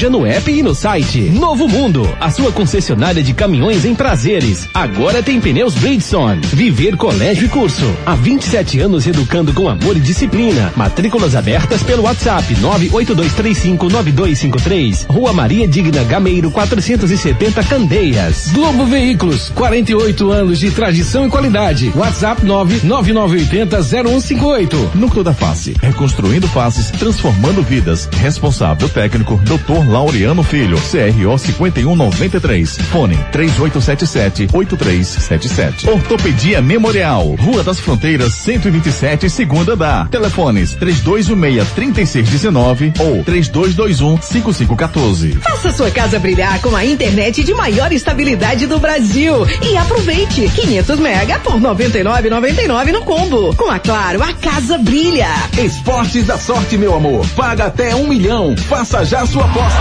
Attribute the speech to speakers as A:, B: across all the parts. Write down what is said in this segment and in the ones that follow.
A: Já no app e no site. Novo Mundo, a sua concessionária de caminhões em prazeres. Agora tem pneus Bridgestone. Viver Colégio e Curso. Há 27 anos educando com amor e disciplina. Matrículas abertas pelo WhatsApp 982359253. Rua Maria Digna Gameiro 470 Candeias. Globo Veículos, 48 anos de tradição e qualidade. WhatsApp 999800158.
B: Núcleo da Face, reconstruindo faces, transformando vidas. Responsável técnico, doutor Laureano Filho, CRO 5193, fone 3877-8377. Ortopedia Memorial, Rua das Fronteiras 127, segunda da. Telefones 3216-3619 ou 3221-5514.
C: Faça sua casa brilhar com a internet de maior estabilidade do Brasil e aproveite 500 mega por 99,99 no combo. Com a Claro, a casa brilha.
D: Esportes da sorte, meu amor. Paga até um milhão. Faça já sua aposta.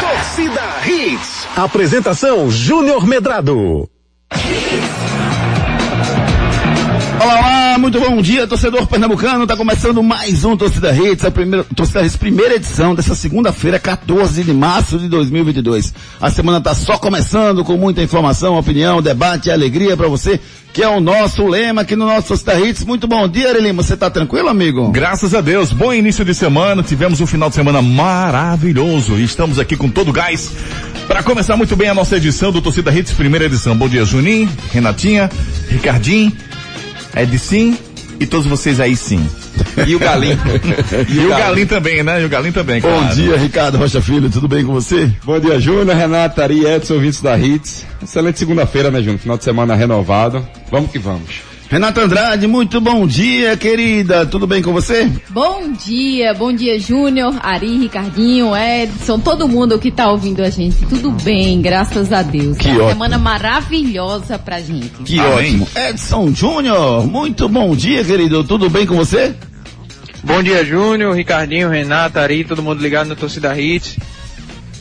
D: Torcida Hits. Apresentação Júnior Medrado.
E: Olá, olá, muito bom dia, torcedor pernambucano. Tá começando mais um Torcida Hits, a primeira, Torcida Hits, primeira edição dessa segunda-feira, 14 de março de 2022. A semana tá só começando com muita informação, opinião, debate e alegria para você, que é o nosso lema aqui no nosso Torcida Hits. Muito bom dia, Arelima. Você tá tranquilo, amigo?
B: Graças a Deus, bom início de semana. Tivemos um final de semana maravilhoso estamos aqui com todo o gás para começar muito bem a nossa edição do Torcida Hits, primeira edição. Bom dia, Juninho, Renatinha, Ricardinho. Edson e todos vocês aí sim.
F: E o Galinho.
B: e, o Galinho também, né? E o Galinho também,
E: Bom
B: claro.
E: dia, Ricardo Rocha Filho, tudo bem com você?
F: Bom dia, Júnior, Renata, Ari, Edson, ouvintes da Hits. Excelente segunda-feira, né, Júnior? Final de semana renovado. Vamos que vamos.
E: Renata Andrade, muito bom dia, querida. Tudo bem com você?
G: Bom dia, bom dia, Júnior, Ari, Ricardinho, Edson, todo mundo que tá ouvindo a gente. Tudo bem, graças a Deus.
E: Que
G: Uma
E: ótimo.
G: semana maravilhosa pra gente.
E: Que
B: Amém.
E: ótimo. Edson Júnior, muito bom dia, querido. Tudo bem com você?
H: Bom dia, Júnior, Ricardinho, Renata, Ari, todo mundo ligado na torcida Hits.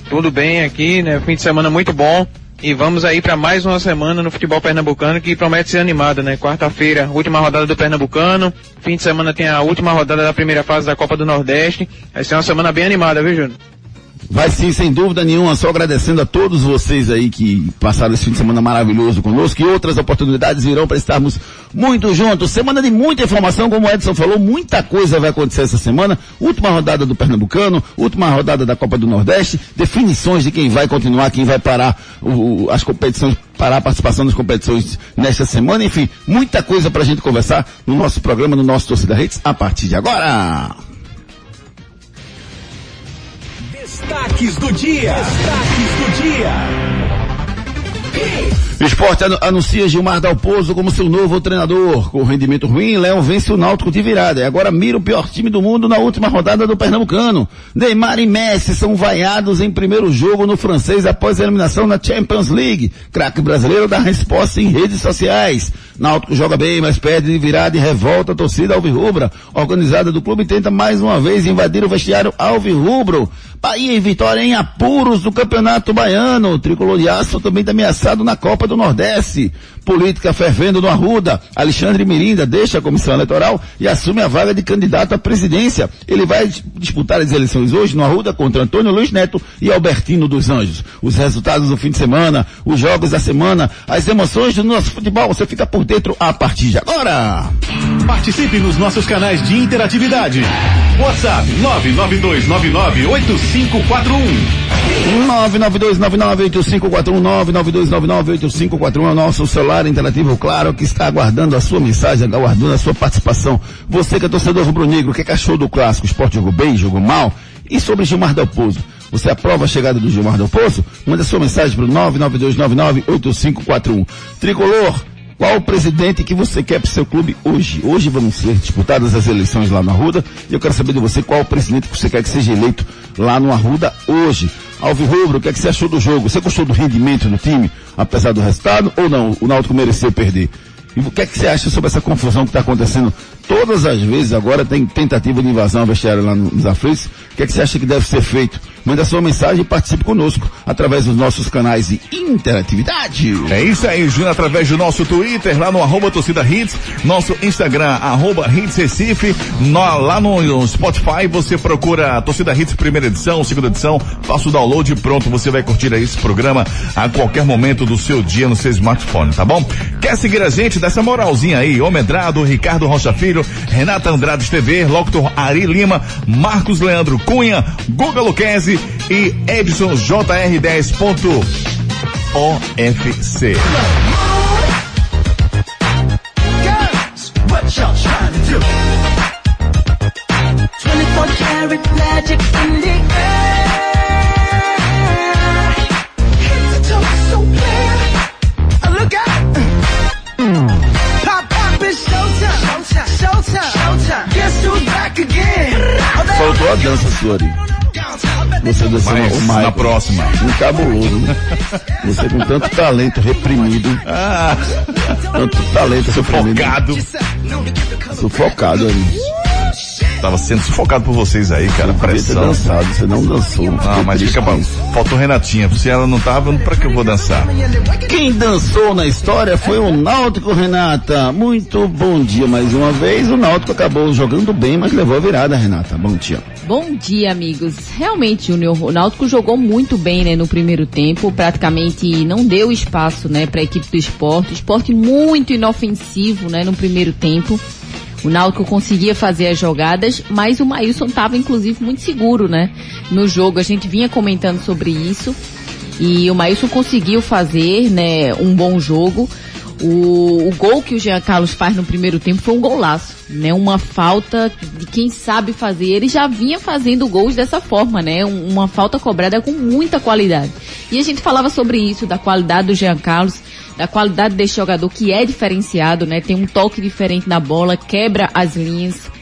H: Tudo bem aqui, né? Fim de semana muito bom. E vamos aí para mais uma semana no futebol pernambucano que promete ser animada, né? Quarta-feira, última rodada do Pernambucano. Fim de semana tem a última rodada da primeira fase da Copa do Nordeste. Vai ser uma semana bem animada, viu, Júnior?
E: Vai sim, sem dúvida nenhuma, só agradecendo a todos vocês aí que passaram esse fim de semana maravilhoso conosco e outras oportunidades virão para estarmos muito juntos. Semana de muita informação, como o Edson falou, muita coisa vai acontecer essa semana. Última rodada do Pernambucano, última rodada da Copa do Nordeste, definições de quem vai continuar, quem vai parar o- as competições, parar a participação nas competições nesta semana. Enfim, muita coisa pra gente conversar no nosso programa, no nosso Torcida Redes, a partir de agora.
D: Destaques do dia. Destaques do dia.
E: Esporte anu- anuncia Gilmar Dalpozo como seu novo treinador. Com rendimento ruim, Léo vence o Náutico de virada. E agora mira o pior time do mundo na última rodada do Pernambucano. Neymar e Messi são vaiados em primeiro jogo no francês após a eliminação na Champions League. Craque brasileiro dá resposta em redes sociais. Náutico joga bem, mas perde de virada e revolta a torcida alvirrubra. Organizada do clube tenta mais uma vez invadir o vestiário alvirrubro. Bahia e Vitória em apuros do Campeonato Baiano. O tricolor de aço também está ameaçado na Copa do Nordeste. Política fervendo no Arruda. Alexandre Mirinda deixa a comissão eleitoral e assume a vaga de candidato à presidência. Ele vai dis- disputar as eleições hoje no Arruda contra Antônio Luiz Neto e Albertino dos Anjos. Os resultados do fim de semana, os jogos da semana, as emoções do nosso futebol. Você fica por dentro a partir de agora.
B: Participe nos nossos canais de interatividade. WhatsApp 992998541.
E: 992998541 é o nosso celular interativo, claro, que está aguardando a sua mensagem, aguardando a sua participação. Você que é torcedor rubro-negro, que, que achou do clássico? Esporte jogou bem, jogou mal? E sobre Gilmar Del Pozo? Você aprova a chegada do Gilmar Del Pozo? Manda sua mensagem para o 992998541. Tricolor, qual o presidente que você quer para o seu clube hoje? Hoje vão ser disputadas as eleições lá no Arruda e eu quero saber de você qual o presidente que você quer que seja eleito lá no Arruda hoje. Alvirrubro, o que, é que você achou do jogo? Você gostou do rendimento do time, apesar do resultado, ou não? O Náutico mereceu perder? E o que é que você acha sobre essa confusão que está acontecendo? Todas as vezes agora tem tentativa de invasão ao vestiário lá no- nos aflitos. O que é que você acha que deve ser feito Manda sua mensagem e participe conosco através dos nossos canais de interatividade.
B: É isso aí, Júnior, através do nosso Twitter, lá no arroba torcida hits, nosso Instagram, arroba hits Recife, no, lá no, Spotify você procura a torcida hits primeira edição, segunda edição, faça o download e pronto, você vai curtir aí esse programa a qualquer momento do seu dia no seu smartphone, tá bom? Quer seguir a gente? Dessa moralzinha aí, Omedrado, Ricardo Rocha Filho, Renata Andrade TV, Locutor Ari Lima, Marcos Leandro Cunha, Guga Luquezzi e Edson JR10.ofc.
I: What y'all trying to do? 24 karat magic in the air. Head to toe so clear. Uh, Look out! Pop, pop, it's showtime. Showtime. Showtime. Showtime. Guess who's back again? Oh, they
E: Faltou a dança sua Você dançando
B: Mas
E: o
B: na próxima.
E: Um cabuloso, né? Você com tanto talento reprimido,
B: Ah,
E: tanto talento reprimido,
B: focado.
E: sufocado ali.
B: Tava sendo sufocado por vocês aí, cara.
E: Ter
B: Pressão.
E: dançado, você não dançou.
B: Não,
E: Fiquei
B: mas fica
E: isso.
B: Faltou Renatinha. Se ela não tava, pra que eu vou dançar?
E: Quem dançou na história foi o Náutico, Renata. Muito bom dia mais uma vez. O Náutico acabou jogando bem, mas levou a virada, Renata. Bom dia.
G: Bom dia, amigos. Realmente, Júnior, o Náutico jogou muito bem, né, no primeiro tempo. Praticamente não deu espaço, né, para a equipe do esporte. Esporte muito inofensivo, né, no primeiro tempo. O Náutico conseguia fazer as jogadas, mas o Maílson estava, inclusive, muito seguro, né, no jogo. A gente vinha comentando sobre isso. E o Maílson conseguiu fazer, né, um bom jogo. O, o gol que o Jean Carlos faz no primeiro tempo foi um golaço, né? Uma falta de quem sabe fazer. Ele já vinha fazendo gols dessa forma, né? Um- uma falta cobrada com muita qualidade. E a gente falava sobre isso, da qualidade do Jean Carlos, da qualidade desse jogador que é diferenciado, né? Tem um toque diferente na bola, quebra as linhas.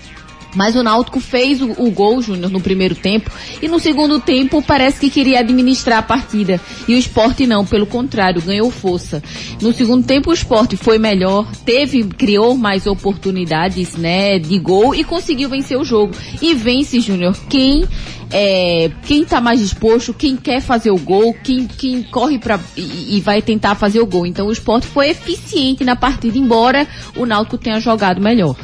G: Mas o Náutico fez o, o gol, Júnior, no primeiro tempo. E no segundo tempo parece que queria administrar a partida. E o esporte não, pelo contrário, ganhou força. No segundo tempo o esporte foi melhor, teve, criou mais oportunidades, né, de gol e conseguiu vencer o jogo. E vence, Júnior, quem é, quem tá mais disposto, quem quer fazer o gol, quem, quem corre para e, e vai tentar fazer o gol. Então o esporte foi eficiente na partida, embora o Náutico tenha jogado melhor.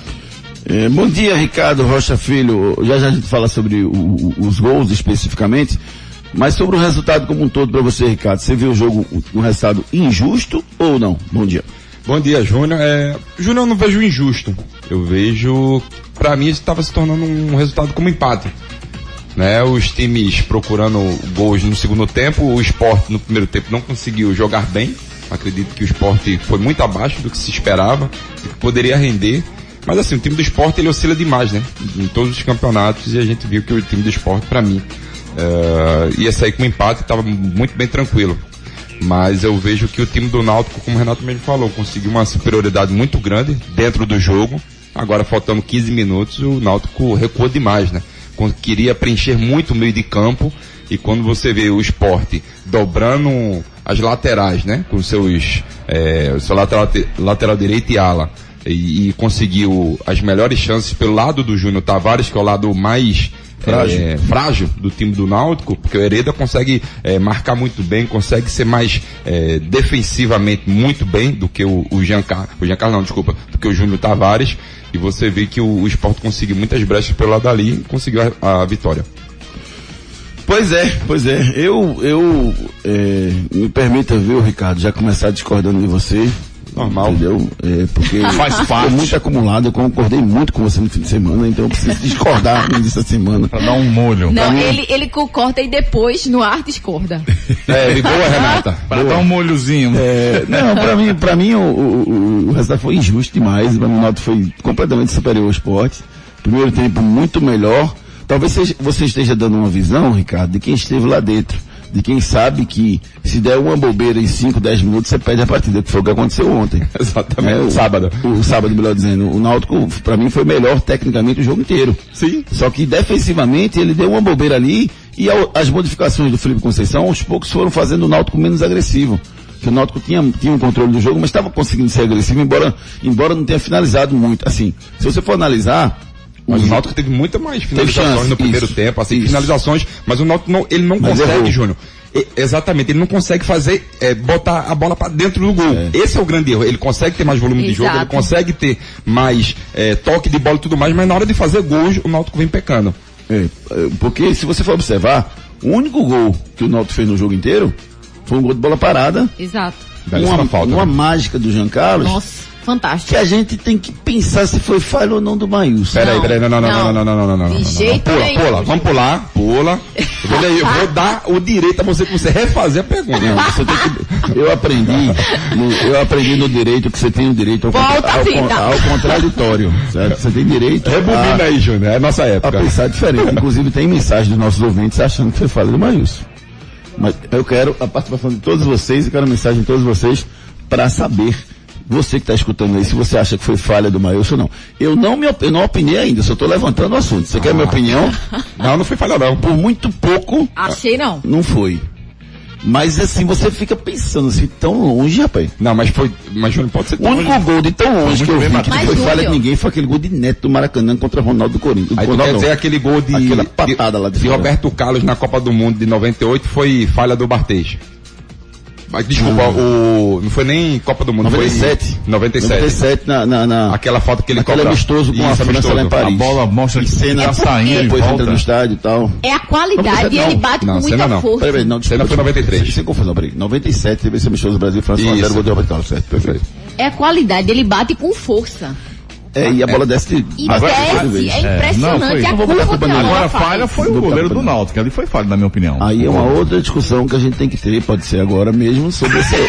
E: É, bom dia, Ricardo Rocha Filho. Já já a gente fala sobre o- o- os gols especificamente, mas sobre o resultado como um todo para você, Ricardo. Você viu o jogo um resultado injusto ou não? Bom dia.
F: Bom dia, Júnior. É, Júnior, eu não vejo injusto. Eu vejo, pra mim, isso estava se tornando um resultado como empate. Né? Os times procurando gols no segundo tempo, o esporte no primeiro tempo não conseguiu jogar bem. Acredito que o esporte foi muito abaixo do que se esperava, do que poderia render. Mas assim, o time do esporte ele oscila demais, né? Em todos os campeonatos e a gente viu que o time do esporte, pra mim, eh, ia sair com um empate e estava muito bem tranquilo. Mas eu vejo que o time do Náutico, como o Renato mesmo falou, conseguiu uma superioridade muito grande dentro do jogo. Agora, faltando 15 minutos, o Náutico recuou demais, né? Queria preencher muito o meio de campo e quando você vê o esporte dobrando as laterais, né? Com seus, o seu lateral, lateral direito e ala e, e conseguiu as melhores chances pelo lado do Júnior Tavares, que é o lado mais
E: Frágil.
F: é, frágil do time do Náutico, porque o Hereda consegue é, marcar muito bem, consegue ser mais é, defensivamente muito bem do que o, o Giancarlo, o Giancarlo não, desculpa, do que o Júnior Tavares, e você vê que o, o Sport conseguiu muitas brechas pelo lado ali e conseguiu a, a vitória.
E: Pois é, pois é. Eu, eu, é, me permita, viu, Ricardo, já começar discordando de você.
F: Normal.
E: Entendeu? É, porque
B: Faz
E: foi
B: parte.
E: muito acumulado, eu concordei muito com você no fim de semana, então eu preciso discordar dessa semana.
B: Pra dar um molho.
G: Não,
E: mim-
G: ele, ele concorda e depois no ar discorda.
F: É, e boa, Renata.
B: Pra dar um molhozinho.
E: É, não, pra mim, pra mim o, o, o- resultado foi injusto demais. O Náutico foi completamente superior ao esporte. Primeiro tempo muito melhor. Talvez você esteja dando uma visão, Ricardo, de quem esteve lá dentro. De quem sabe que se der uma bobeira em 5, 10 minutos, você perde a partida, que foi o que aconteceu ontem.
F: Exatamente.
E: É, o,
F: Sábado.
E: O sábado, melhor dizendo. O Náutico, pra mim, foi melhor tecnicamente o jogo inteiro.
F: Sim.
E: Só que defensivamente ele deu uma bobeira ali e ao- as modificações do Felipe Conceição aos poucos foram fazendo o Náutico menos agressivo. Que o Náutico tinha, tinha um controle do jogo, mas estava conseguindo ser agressivo, embora, embora não tenha finalizado muito. Assim, se você for analisar,
F: Mas
E: Os-
F: o Náutico teve muita mais finalizações
E: chance,
F: no primeiro
E: isso,
F: tempo, assim,
E: isso.
F: finalizações, mas o Náutico não, ele não
E: Mas
F: consegue,
E: errou.
F: Júnior. E- exatamente, ele não consegue fazer, é, botar a bola pra dentro do gol. Esse é o grande erro. Ele consegue ter mais volume de jogo, ele
G: Exato.
F: consegue ter mais é, toque de bola e tudo mais, mas na hora de fazer gols, o Náutico vem pecando.
E: É, é, porque se você for observar, o único gol que o Náutico fez no jogo inteiro foi um gol de bola parada,
G: Exato.
E: Uma,
F: falta,
E: uma
F: né?
E: mágica do Jean Carlos,
G: Nossa, fantástico.
E: que a gente tem que pensar se foi falha ou não do Maílson.
F: Peraí,
G: Não,
F: peraí, não, não, não, não, não, não, não, não, não,
G: De
F: não, não,
G: jeito
F: Pula, pula, vamos pular, pula. Olha aí, eu vou dar o direito a você que você refazer a pergunta.
E: Não, você tem que, eu aprendi, no, eu aprendi no direito que você tem o direito ao,
G: Volta a
E: ao, ao contraditório, certo? Você tem direito
F: Rebobina
E: a,
F: aí, Júnior, é nossa
E: a
F: época.
E: pensar diferente. Inclusive tem mensagem dos nossos ouvintes achando que foi falha do Maílson. Mas eu quero a participação de todos vocês, eu quero a mensagem de todos vocês para saber, você que está escutando aí, se você acha que foi falha do Maílson ou não. Eu não me eu não opinei ainda, só estou levantando o assunto. Você quer a minha opinião?
F: Não, não foi falha não.
E: Por muito pouco,
G: Achei não.
E: não foi. Mas assim, você fica pensando assim, tão longe, rapaz.
F: Não, mas foi, mas Júnior pode ser
E: O único gol de tão longe que eu vi que
G: Mas,
E: foi falha de ninguém foi aquele gol de Neto do Maracanã contra Ronaldo do Corinthians.
F: Aí
E: Ronaldo
F: quer
E: não.
F: dizer aquele gol de,
E: Aquela patada lá de
F: de. Roberto Carlos na Copa do Mundo de 98 foi falha do Bartês. Mas, desculpa, o, não foi nem Copa do Mundo,
E: 97.
F: foi 97.
E: 97 na, na, na
F: Aquela foto que ele
E: aquele
F: cobra.
E: amistoso com a
F: Isso,
E: França lá em. Paris.
B: A bola mostra que
E: cena
B: tá saindo
E: depois entra
B: volta.
E: no estádio e tal.
G: É a qualidade e
E: Não,
G: ele bate
F: não,
G: com muita
F: não.
G: força.
E: Peraí, não,
F: Cena foi 93.
E: Sem, sem confusão, peraí. 97 teve esse amistoso do Brasil, França 1
F: Isso.
E: 0 gol de Roberto Carlos, certo, perfeito.
G: É a qualidade, ele bate com força.
E: É, e a bola desce
G: E
E: agora
G: desce, é impressionante
B: não, foi.
G: a curva que
B: Agora falha foi o goleiro do. Náutico, ali foi falha, na minha opinião.
E: Aí é uma outra discussão que a gente tem que ter, pode ser agora mesmo, sobre esse.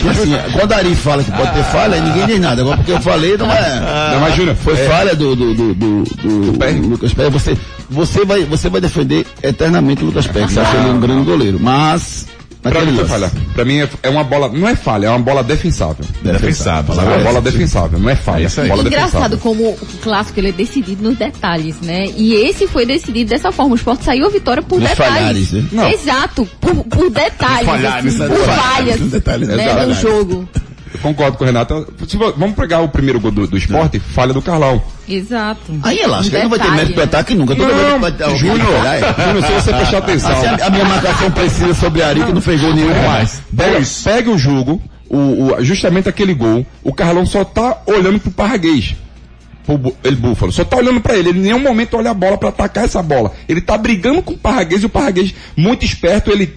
E: Que assim, quando a Ari fala que pode ter falha, ninguém diz nada. Agora porque eu falei, não é.
F: Não, mas Júnior,
E: Foi
F: é,
E: falha do, do, do, do, do. Lucas Pérez. Você, você, vai, você vai defender eternamente o Lucas Pérez, você acha ele um grande goleiro. Mas,
F: Pra mim falha. Pra mim é- é uma bola, não é falha, é uma bola defensável.
B: Defensável.
F: É uma bola defensável, não é falha.
B: É.
F: Bola
G: Engraçado
F: defensável.
G: como o clássico ele é decidido nos detalhes, né? E esse foi decidido dessa forma. O Sport saiu a vitória por
E: Nos
G: detalhes.
E: falhares, né?
G: Exato, por, por detalhes.
B: Falhares,
G: assim,
B: né?
G: por
E: Falhares,
G: falhas
E: detalhes,
G: né,
E: exato.
G: no jogo.
F: Concordo com o Renato. Vamos pegar o primeiro gol do, do esporte, falha do Carlão.
G: Exato.
E: Aí é ele não vai ter mérito
G: né?
E: ataque nunca. Toda vez que
F: Júnior,
E: é.
F: Júnior, se você prestar atenção.
E: Assim, a, a minha marcação precisa sobre a Ari, que não fez gol nenhum.
B: Mas,
F: Pega,
B: dois.
F: pega o jogo, o, o- justamente aquele gol, o Carlão só tá olhando pro Parraguês. Pro ele Búfalo, só tá olhando pra ele, ele em nenhum momento olha a bola pra atacar essa bola. Ele tá brigando com o Parraguês e o Parraguês, muito esperto, ele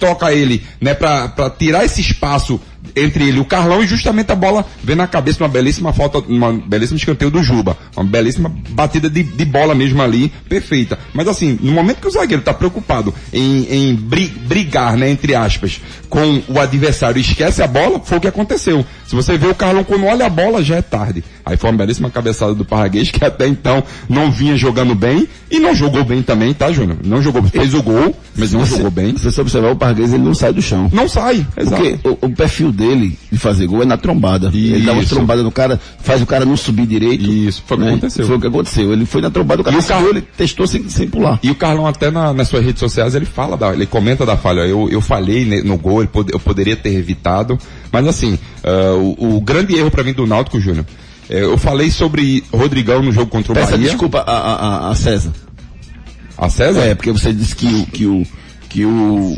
F: toca ele, né, pra, pra tirar esse espaço entre ele e o Carlão e justamente a bola vem na cabeça uma belíssima falta, uma belíssima escanteio do Juba. Uma belíssima batida de, de bola mesmo ali, perfeita. Mas assim, no momento que o zagueiro tá preocupado em, em bri- brigar, né, entre aspas, com o adversário e esquece a bola, foi o que aconteceu. Se você vê o Carlão quando olha a bola, já é tarde. Aí foi uma belíssima cabeçada do Parraguês, que até então não vinha jogando bem e não jogou bem também, tá, Júnior? Não jogou, fez o gol, mas não jogou bem.
E: Se você observar, o Parguês ele não sai do chão.
F: Não sai, exato.
E: Porque o, o perfil dele de fazer gol é na trombada. Ele dá uma
F: Isso.
E: trombada no cara, faz o cara não subir direito.
F: Isso, foi o que
E: né?
F: aconteceu.
E: Foi o que aconteceu. Ele foi na trombada, o cara
F: E o Carlos-
E: ele testou sem, sem pular.
F: E o Carlão até na- nas suas redes sociais ele fala, da, ele comenta da falha. Eu, eu falhei ne- no gol, eu poderia ter evitado. Mas assim, ah, o, o grande erro pra mim do Náutico, Júnior, é, eu falei sobre Rodrigão no jogo contra o
E: Peça
F: Bahia.
E: desculpa a, a, a- César.
F: A César?
E: É, porque você disse que, o- que o, que o,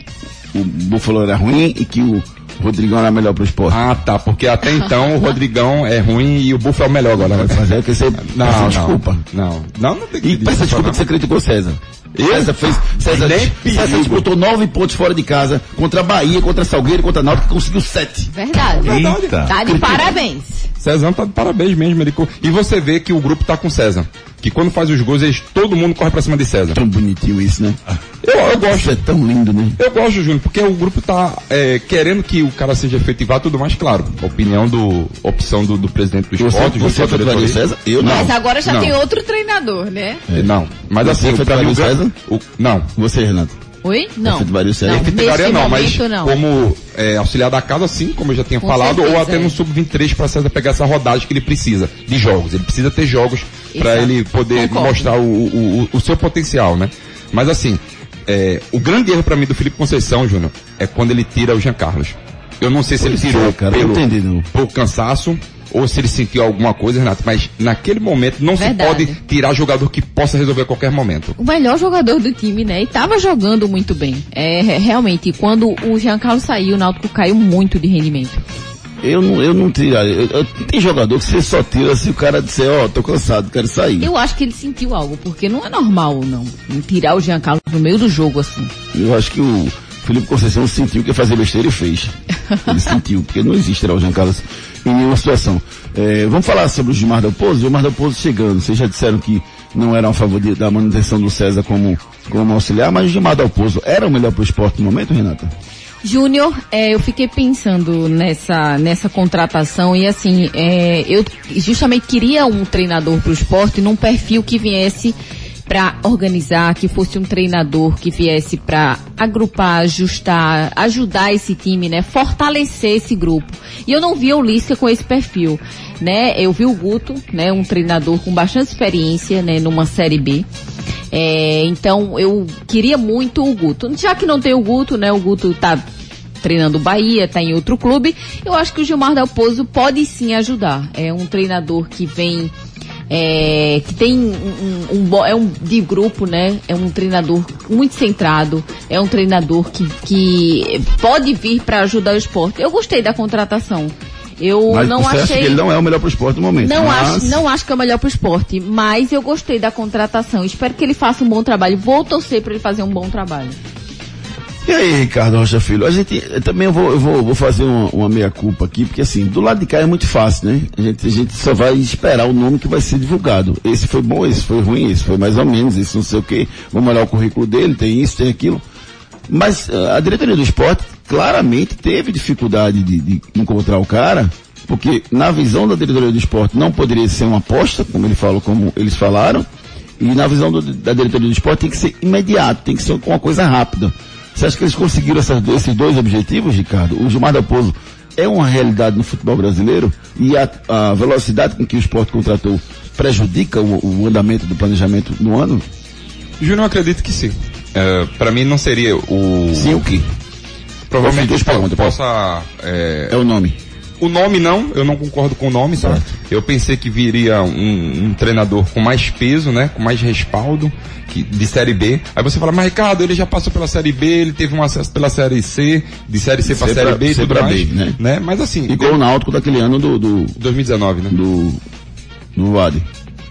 E: o Buffalo era ruim e que o Rodrigão era melhor pro esporte.
F: Ah, tá, porque até então o Rodrigão é ruim e o Buffalo é o melhor agora.
E: Mas é que você
F: Não, não,
E: desculpa.
F: Não, não, não tem que
E: E peça desculpa
F: não.
E: que você criticou César. César fez, César,
F: Nem
E: César
F: perigo.
E: disputou nove pontos fora de casa, contra a Bahia, contra Salgueiro, contra a Náutico, que conseguiu sete.
G: Verdade.
B: Eita.
G: Tá de parabéns.
F: César tá de parabéns mesmo. Ele, e você vê que o grupo tá com César. Que quando faz os gols, eles, todo mundo corre pra cima de César.
E: Tão bonitinho isso, né?
F: Eu, eu gosto.
E: Isso é tão lindo, né?
F: Eu gosto, Júnior, porque o grupo tá é, querendo que o cara seja efetivado tudo mais, claro. Opinião do, opção do, do presidente do
E: Você,
F: esporte,
E: você
F: a
E: efetivaria o. César? Eu não.
G: Mas agora já
F: não.
G: tem outro treinador, né?
F: É, Não, mas
E: Você
F: assim, mim
E: o
F: o
E: César?
F: o- não,
E: Você, Renato.
G: Oi? Não.
E: Efetivaria o César?
G: Não,
F: efetivaria
G: neste
F: não, mas
G: não.
F: como é, auxiliar da casa, sim, como eu já tinha
G: Com
F: falado,
G: certeza,
F: ou até
G: é.
F: no sub-23 para César pegar essa rodagem que ele precisa de jogos. Ele precisa ter jogos para ele poder
G: Concordo.
F: mostrar o, o, o- o seu potencial, né? Mas assim, é, o grande erro para mim do Felipe Conceição, Júnior, é quando ele tira o Jean Carlos. Eu não sei se ele
E: Pois
F: tirou
E: é, cara, eu
F: pelo,
E: não entendi, não.
F: por cansaço, ou se ele sentiu alguma coisa, Renato, mas naquele momento não
G: Verdade.
F: se pode tirar jogador que possa resolver a qualquer momento.
G: o melhor jogador do time, né? E tava jogando muito bem. É, re- realmente, quando o Giancarlo saiu, o Náutico caiu muito de rendimento.
E: Eu não, eu não tiraria. Eu- eu- tem jogador que você só tira se o cara disser, ó, tô cansado, quero sair.
G: Eu acho que ele sentiu algo, porque não é normal, não. não Tirar o Giancarlo no meio do jogo, assim.
E: Eu acho que o Felipe Conceição sentiu que ia fazer besteira e fez. Ele sentiu, porque não existe tirar o Jean Carlos em nenhuma situação. É, vamos falar sobre o Gilmar Del Pozo? O Gilmar Del Pozo chegando. Vocês já disseram que não eram a favor da manutenção do César como, como auxiliar, mas o Gilmar Del Pozo era o melhor pro esporte no momento, Renata?
G: Júnior, é, eu fiquei pensando nessa, nessa contratação e assim, é, eu justamente queria um treinador para o esporte num perfil que viesse para organizar, que fosse um treinador que viesse para agrupar, ajustar, ajudar esse time, né, fortalecer esse grupo. E eu não vi o Lisca com esse perfil, né? Eu vi o Guto, né, um treinador com bastante experiência, né, numa série B. É, então eu queria muito o Guto. Já que não tem o Guto, né? O Guto tá treinando o Bahia, tá em outro clube. Eu acho que o Gilmar Del Pozo pode sim ajudar. É um treinador que vem é, que tem um, um- um é um de grupo, né? É um treinador muito centrado, é um treinador que, que pode vir para ajudar o esporte. Eu gostei da contratação. Eu
E: Mas
G: não
E: você acha
G: achei
E: que ele não é o melhor pro esporte no momento.
G: não
E: mas...
G: acho, não acho que é o melhor pro esporte, mas eu gostei da contratação. Espero que ele faça um bom trabalho. Vou torcer para ele fazer um bom trabalho.
E: E aí, Ricardo Rocha Filho, a gente, eu também eu vou, eu vou, vou fazer uma, uma meia-culpa aqui, porque assim, do lado de cá é muito fácil, né? A gente, a gente só vai esperar o nome que vai ser divulgado. Esse foi bom, esse foi ruim, esse foi mais ou menos, esse não sei o quê. Vamos olhar o currículo dele, tem isso, tem aquilo. Mas ah, a diretoria do esporte claramente teve dificuldade de, de encontrar o cara, porque na visão da diretoria do esporte não poderia ser uma aposta, como ele falou, como eles falaram, e na visão do- da diretoria do esporte tem que ser imediato, tem que ser uma coisa rápida. Você acha que eles conseguiram esses dois objetivos, Ricardo? O Gilmar Del Pozo é uma realidade no futebol brasileiro e a, a velocidade com que o esporte contratou prejudica o, o andamento do planejamento no ano?
F: Júnior, eu acredito que sim. É, para mim não seria o.
E: Sim, o que?
F: Provavelmente
E: Duas
F: o esporte
E: perguntas,
F: possa. é,
E: É o nome.
F: O nome não, eu não concordo com o nome, tá? Eu pensei que viria um, um treinador com mais peso, né? Com mais respaldo, que, de Série B. Aí você fala, mas Ricardo, ele já passou pela Série B, ele teve um acesso pela Série C, de Série C
E: C
F: Série
E: pra-
F: B e
E: C
F: tudo
E: pra
F: mais.
E: B, né?
F: Mas assim,
E: Igual o Náutico daquele ano do, do,
F: 2019, né?
E: do, do Vale.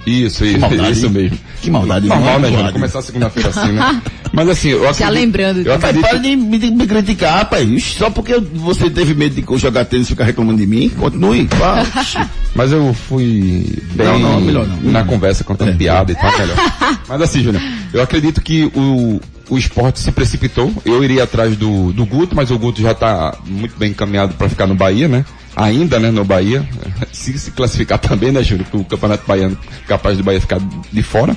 F: Isso, isso,
E: maldade,
F: isso mesmo.
E: Que maldade.
F: Normal, né. Júnior? Começar a segunda-feira assim, né? Mas assim, eu acredito...
G: lembrando
F: Eu.
E: Rapaz,
F: acredito...
E: para de me, de me criticar, rapaz. Só porque você teve medo de jogar tênis e ficar reclamando de mim, continue.
F: Mas eu fui bem
E: Não, não, melhor não.
F: na conversa, contando
E: É.
F: piada e tal, melhor. Mas assim, Júnior, eu acredito que o, o esporte se precipitou. Eu iria atrás do, do Guto, mas o Guto já está muito bem encaminhado para ficar no Bahia, né? Ainda, né, no Bahia. Se se classificar também, né? Que o Campeonato Baiano capaz do Bahia ficar de fora.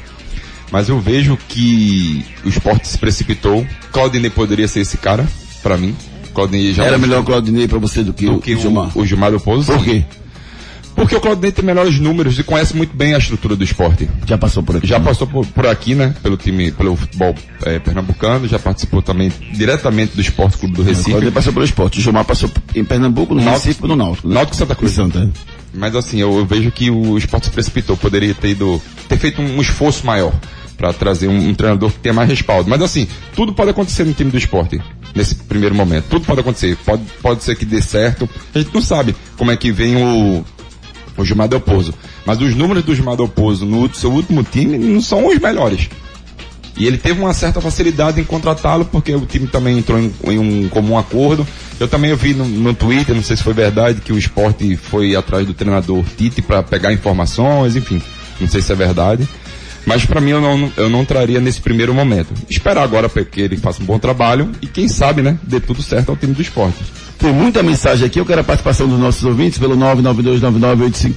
F: Mas eu vejo que o esporte se precipitou. Claudinei poderia ser esse cara, para mim. Claudinei já
E: Era melhor o Claudinei pra você do que,
F: do
E: o,
F: que
E: o Gilmar.
F: o, Gilmar.
E: Por quê?
F: Porque o Claudinei tem melhores números e conhece muito bem a estrutura do esporte.
E: Já passou por aqui.
F: Já
E: né?
F: passou por, por aqui, né? Pelo time, pelo futebol eh, pernambucano, já participou também diretamente do Esporte Clube do Recife.
E: Claudinei passou pelo esporte. O Gilmar passou em Pernambuco, no
F: Náutico-
E: Recife no Náutico. Né?
F: Náutico Santa Cruz.
E: Santa.
F: Mas assim, eu, eu vejo que o esporte se precipitou. Poderia ter ido, ter feito um, esforço maior para trazer um, um treinador que tenha mais respaldo. Mas assim, tudo pode acontecer no time do esporte. Nesse primeiro momento. Tudo pode acontecer. Pode, pode ser que dê certo. A gente não sabe como é que vem o, o Gilmar Del Pozo. Mas os números do Gilmar Del Pozo no seu último time não são os melhores. E ele teve uma certa facilidade em contratá-lo, porque o time também entrou em, em um comum acordo. Eu também vi no, no Twitter, não sei se foi verdade, que o esporte foi atrás do treinador Tite para pegar informações, enfim. Não sei se é verdade. Mas para mim eu não, eu não traria nesse primeiro momento. Esperar agora para que ele faça um bom trabalho e quem sabe, né, dê tudo certo ao time do esporte.
E: Tem muita mensagem aqui, eu quero a participação dos nossos ouvintes pelo 992998541,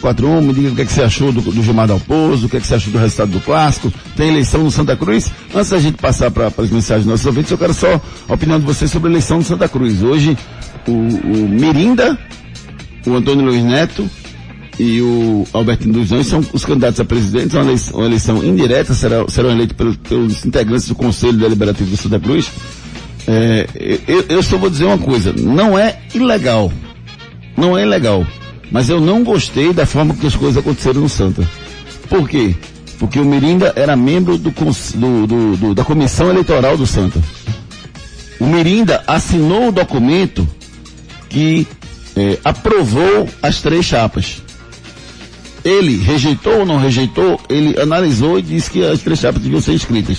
E: 992998541, me diga o que, é que você achou do, do Gilmar Dalpozo, o que, é que você achou do resultado do clássico, tem eleição no Santa Cruz? Antes da gente passar para as mensagens dos nossos ouvintes, eu quero só a opinião de vocês sobre a eleição no Santa Cruz. Hoje, o, o Mirinda, o Antônio Luiz Neto e o Albertino dos Anjos são os candidatos a presidente, uma eleição, uma eleição indireta, serão eleitos pelos, pelos integrantes do Conselho Deliberativo do Santa Cruz. É, eu, eu só vou dizer uma coisa, não é ilegal, não é legal. Mas eu não gostei da forma que as coisas aconteceram no Santa. Por quê? Porque o Mirinda era membro do, do- do- do- da comissão eleitoral do Santa. O Mirinda assinou o documento que eh, aprovou as três chapas. Ele rejeitou ou não rejeitou, ele analisou e disse que as três chapas deviam ser inscritas.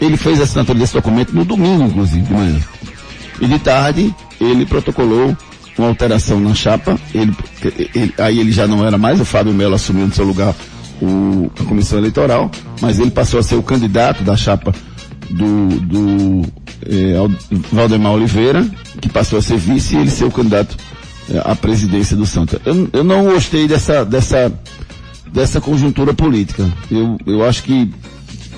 E: Ele fez a assinatura desse documento no domingo, inclusive, de manhã. E de tarde, ele protocolou uma alteração na chapa. Ele, ele- aí ele já não era mais, o Fábio Melo assumiu no seu lugar o- a comissão eleitoral, mas ele passou a ser o candidato da chapa do, do eh, Al- Valdemar Oliveira, que passou a ser vice e ele ser o candidato eh, à presidência do Santa. Eu, eu não gostei dessa, dessa, dessa conjuntura política. Eu, eu acho que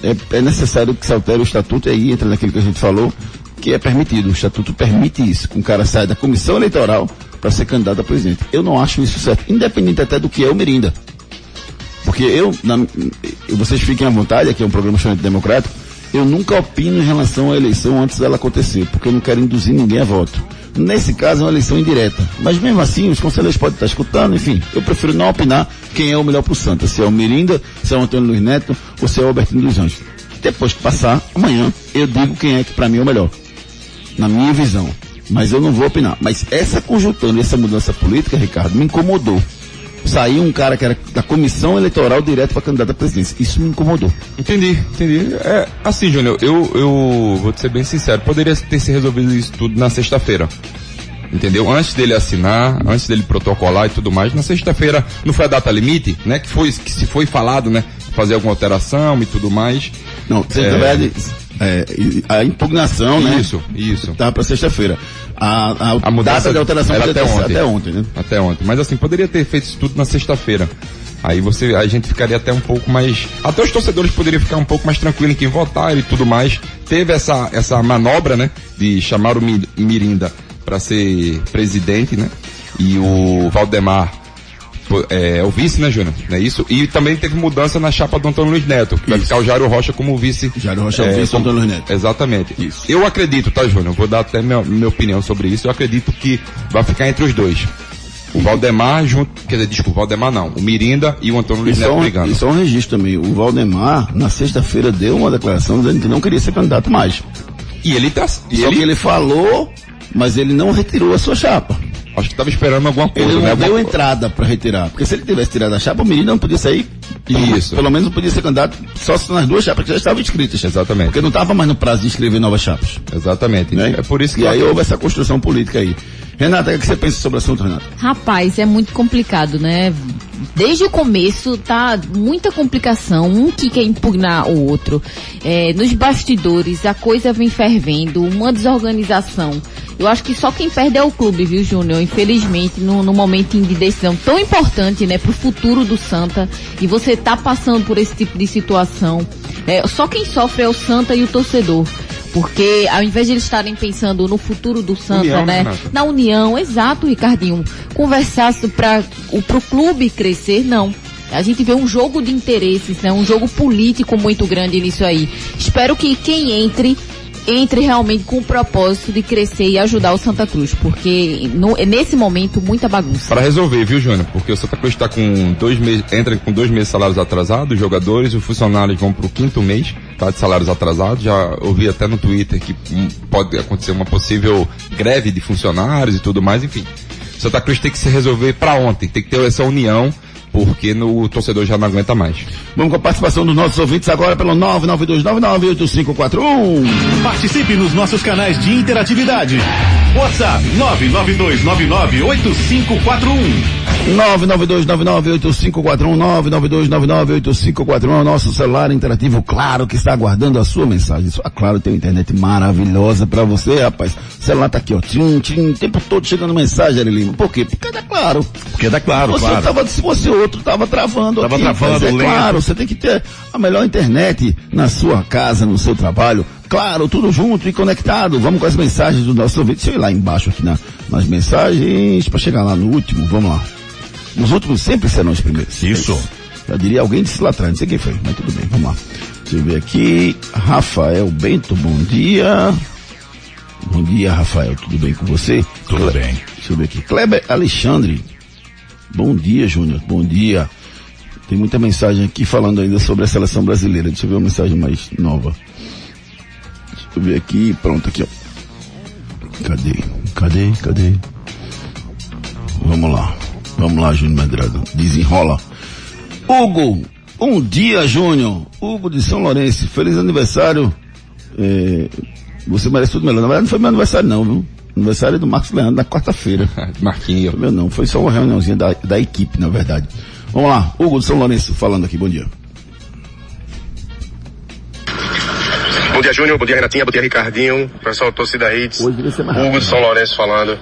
E: é, é necessário que se altere o estatuto, e aí entra naquilo que a gente falou, que é permitido. O estatuto permite isso, que um cara saia da comissão eleitoral para ser candidato a presidente. Eu não acho isso certo, independente até do que é o Mirinda. Porque eu, na- vocês fiquem à vontade, aqui é um programa chamado democrático, eu nunca opino em relação à eleição antes dela acontecer, porque eu não quero induzir ninguém a voto. Nesse caso é uma eleição indireta. Mas mesmo assim, os conselheiros podem estar escutando, enfim, eu prefiro não opinar quem é o melhor para o Santa, se é o Mirinda, se é o Antônio Luiz Neto ou se é o Albertino dos Anjos. Depois que passar, amanhã, eu digo quem é que para mim é o melhor. Na minha visão. Mas eu não vou opinar. Mas essa conjuntura, essa mudança política, Ricardo, me incomodou. Saiu um cara que era da comissão eleitoral direto para candidato à presidência. Isso me incomodou.
F: Entendi, entendi. É, assim, Júnior, eu, eu vou te ser bem sincero, poderia ter se resolvido isso tudo na sexta-feira. Entendeu? Antes dele assinar, antes dele protocolar e tudo mais, na sexta-feira não foi a data limite, né? Que foi, que se foi falado, né? Fazer alguma alteração e tudo mais.
E: Não,
F: É.
E: na verdade, é, a impugnação, né?
F: Isso, isso.
E: Tá para sexta-feira. A, a,
F: A mudança
E: de alteração
F: era até ontem.
E: até ontem, né?
F: Até ontem. Mas assim, poderia ter feito isso tudo na sexta-feira. Aí você, a gente ficaria até um pouco mais, até os torcedores poderiam ficar um pouco mais tranquilos em quem votar e tudo mais. Teve essa, essa manobra, né, de chamar o Mi- Mirinda para ser presidente, né, e o Valdemar é, o vice, né, Júnior? Não é isso? E também teve mudança na chapa do Antônio Luiz Neto, que vai ficar o Jairo Rocha como vice.
E: Jairo Rocha é o vice do Antônio Luiz Neto.
F: Exatamente. Eu acredito, tá, Júnior? Vou dar até minha, minha opinião sobre isso. Eu acredito que vai ficar entre os dois. O Valdemar junto, quer dizer, desculpa, o Valdemar não. O Mirinda e o Antônio Luiz
E: Isso é,
F: Neto brigando.
E: isso é um registro também. O Valdemar, na sexta-feira, deu uma declaração dizendo que não queria ser candidato mais.
F: E ele tá, e
E: Só
F: ele,
E: que ele falou, mas ele não retirou a sua chapa.
F: Acho que tava esperando alguma coisa,
E: Ele
F: né?
E: não
F: Alguma
E: deu
F: co-
E: entrada para retirar. Porque se ele tivesse tirado a chapa, o menino não podia sair.
F: Isso.
E: Pelo menos não podia ser candidato só se nas duas chapas que já estavam inscritas.
F: Exatamente.
E: Porque não estava mais no prazo de inscrever novas chapas.
F: Exatamente.
E: né?
F: É por isso que
E: E aí houve essa construção política aí. Renata, o que você pensa sobre o assunto, Renata?
G: Rapaz, é muito complicado, né? Desde o começo tá muita complicação, um que quer impugnar o outro. É, nos bastidores a coisa vem fervendo, uma desorganização. Eu acho que só quem perde é o clube, viu, Júnior? Infelizmente, no, no momento de decisão tão importante, né, pro futuro do Santa, e você tá passando por esse tipo de situação. É, só quem sofre é o Santa e o torcedor. Porque ao invés de eles estarem pensando no futuro do Santa,
F: União,
G: né?
F: né, Renata?
G: na união, exato, Ricardinho. Conversar para o pro clube crescer, não. A gente vê um jogo de interesses, né? Um jogo político muito grande nisso aí. Espero que quem entre entre realmente com o propósito de crescer e ajudar o Santa Cruz, porque no- nesse momento muita bagunça.
F: Para resolver, viu, Júnior? Porque o Santa Cruz está com dois meses, entra com dois meses de salários atrasados, os jogadores, os funcionários vão para o quinto mês, tá, de salários atrasados. Já ouvi até no Twitter que hum, pode acontecer uma possível greve de funcionários e tudo mais, enfim. O Santa Cruz tem que se resolver para ontem, tem que ter essa união, porque no, o torcedor já não aguenta mais.
E: Vamos com a participação dos nossos ouvintes agora pelo 992998541.
D: Participe nos nossos canais de interatividade. WhatsApp 992998541.
E: 992998541, 992998541 é o nosso celular interativo, claro que está aguardando a sua mensagem. Só, claro, tem uma internet maravilhosa para você, rapaz. O celular tá aqui, ó, tchim, tchim, o tempo todo chegando mensagem, Ari Lima. Por quê? Porque dá claro.
B: Porque dá claro,
E: Você
B: claro.
E: tava, se fosse outro, tava travando
B: Tava
E: aqui.
B: travando,
E: mas é
B: lento.
E: claro, você tem que ter a melhor internet na sua casa, no seu trabalho. Claro, tudo junto e conectado. Vamos com as mensagens do nosso ouvinte. Deixa eu ir lá embaixo aqui na, nas mensagens para chegar lá no último. Vamos lá. Os últimos sempre serão os primeiros.
B: Isso.
E: Já diria alguém disse lá atrás, não sei quem foi, mas tudo bem, vamos lá. Deixa eu ver aqui. Rafael Bento, bom dia. Bom dia, Rafael. Tudo bem com você?
B: Tudo
E: Cle-
B: bem.
E: Deixa eu ver aqui. Kleber Alexandre. Bom dia, Júnior. Bom dia. Tem muita mensagem aqui falando ainda sobre a seleção brasileira. Deixa eu ver uma mensagem mais nova. Deixa eu ver aqui. Pronto, aqui, ó. Cadê? Cadê? Cadê? Vamos lá. Vamos lá, Júnior Medrado. Desenrola. Hugo, um dia, Júnior. Hugo de São Lourenço. Feliz aniversário. É, você merece tudo melhor. Na verdade, não foi meu aniversário, não, viu? Aniversário do Marcos Leandro, na quarta-feira.
F: Marquinhos.
E: Meu não, foi só uma reuniãozinha da, da equipe, na verdade. Vamos lá, Hugo de São Lourenço falando aqui, bom dia.
J: Dia, Júnior. Bom dia, Renatinha. Bom dia, Ricardinho. Pessoal, torcida Hits. Hugo de São Lourenço falando.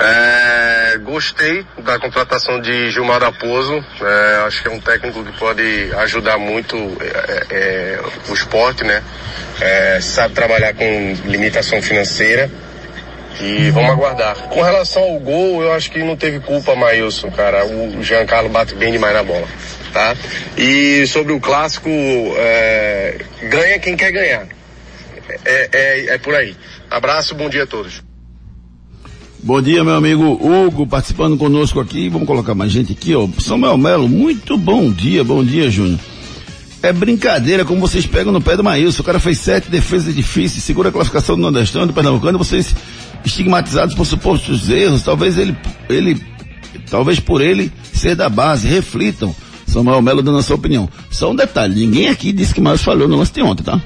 J: É, gostei da contratação de Gilmar Raposo. É, acho que é um técnico que pode ajudar muito é, é, o esporte, né? É, sabe trabalhar com limitação financeira. E vamos aguardar. Com relação ao gol, eu acho que não teve culpa, Maílson, cara. O Giancarlo bate bem demais na bola, tá? E sobre o clássico, é, ganha quem quer ganhar. É, é, é por aí. Abraço, bom dia a todos.
E: Bom dia, meu amigo Hugo, participando conosco aqui. Vamos colocar mais gente aqui, ó. Samuel Melo, muito bom dia, bom dia, Júnior. É brincadeira como vocês pegam no pé do Maílson. O cara fez sete defesas difíceis, segura a classificação do Nordestão, do Pernambucano, e vocês estigmatizados por supostos erros. Talvez ele, ele, talvez por ele ser da base, reflitam. Samuel Melo dando a sua opinião. Só um detalhe, ninguém aqui disse que Maílson falhou no lance de ontem, tá?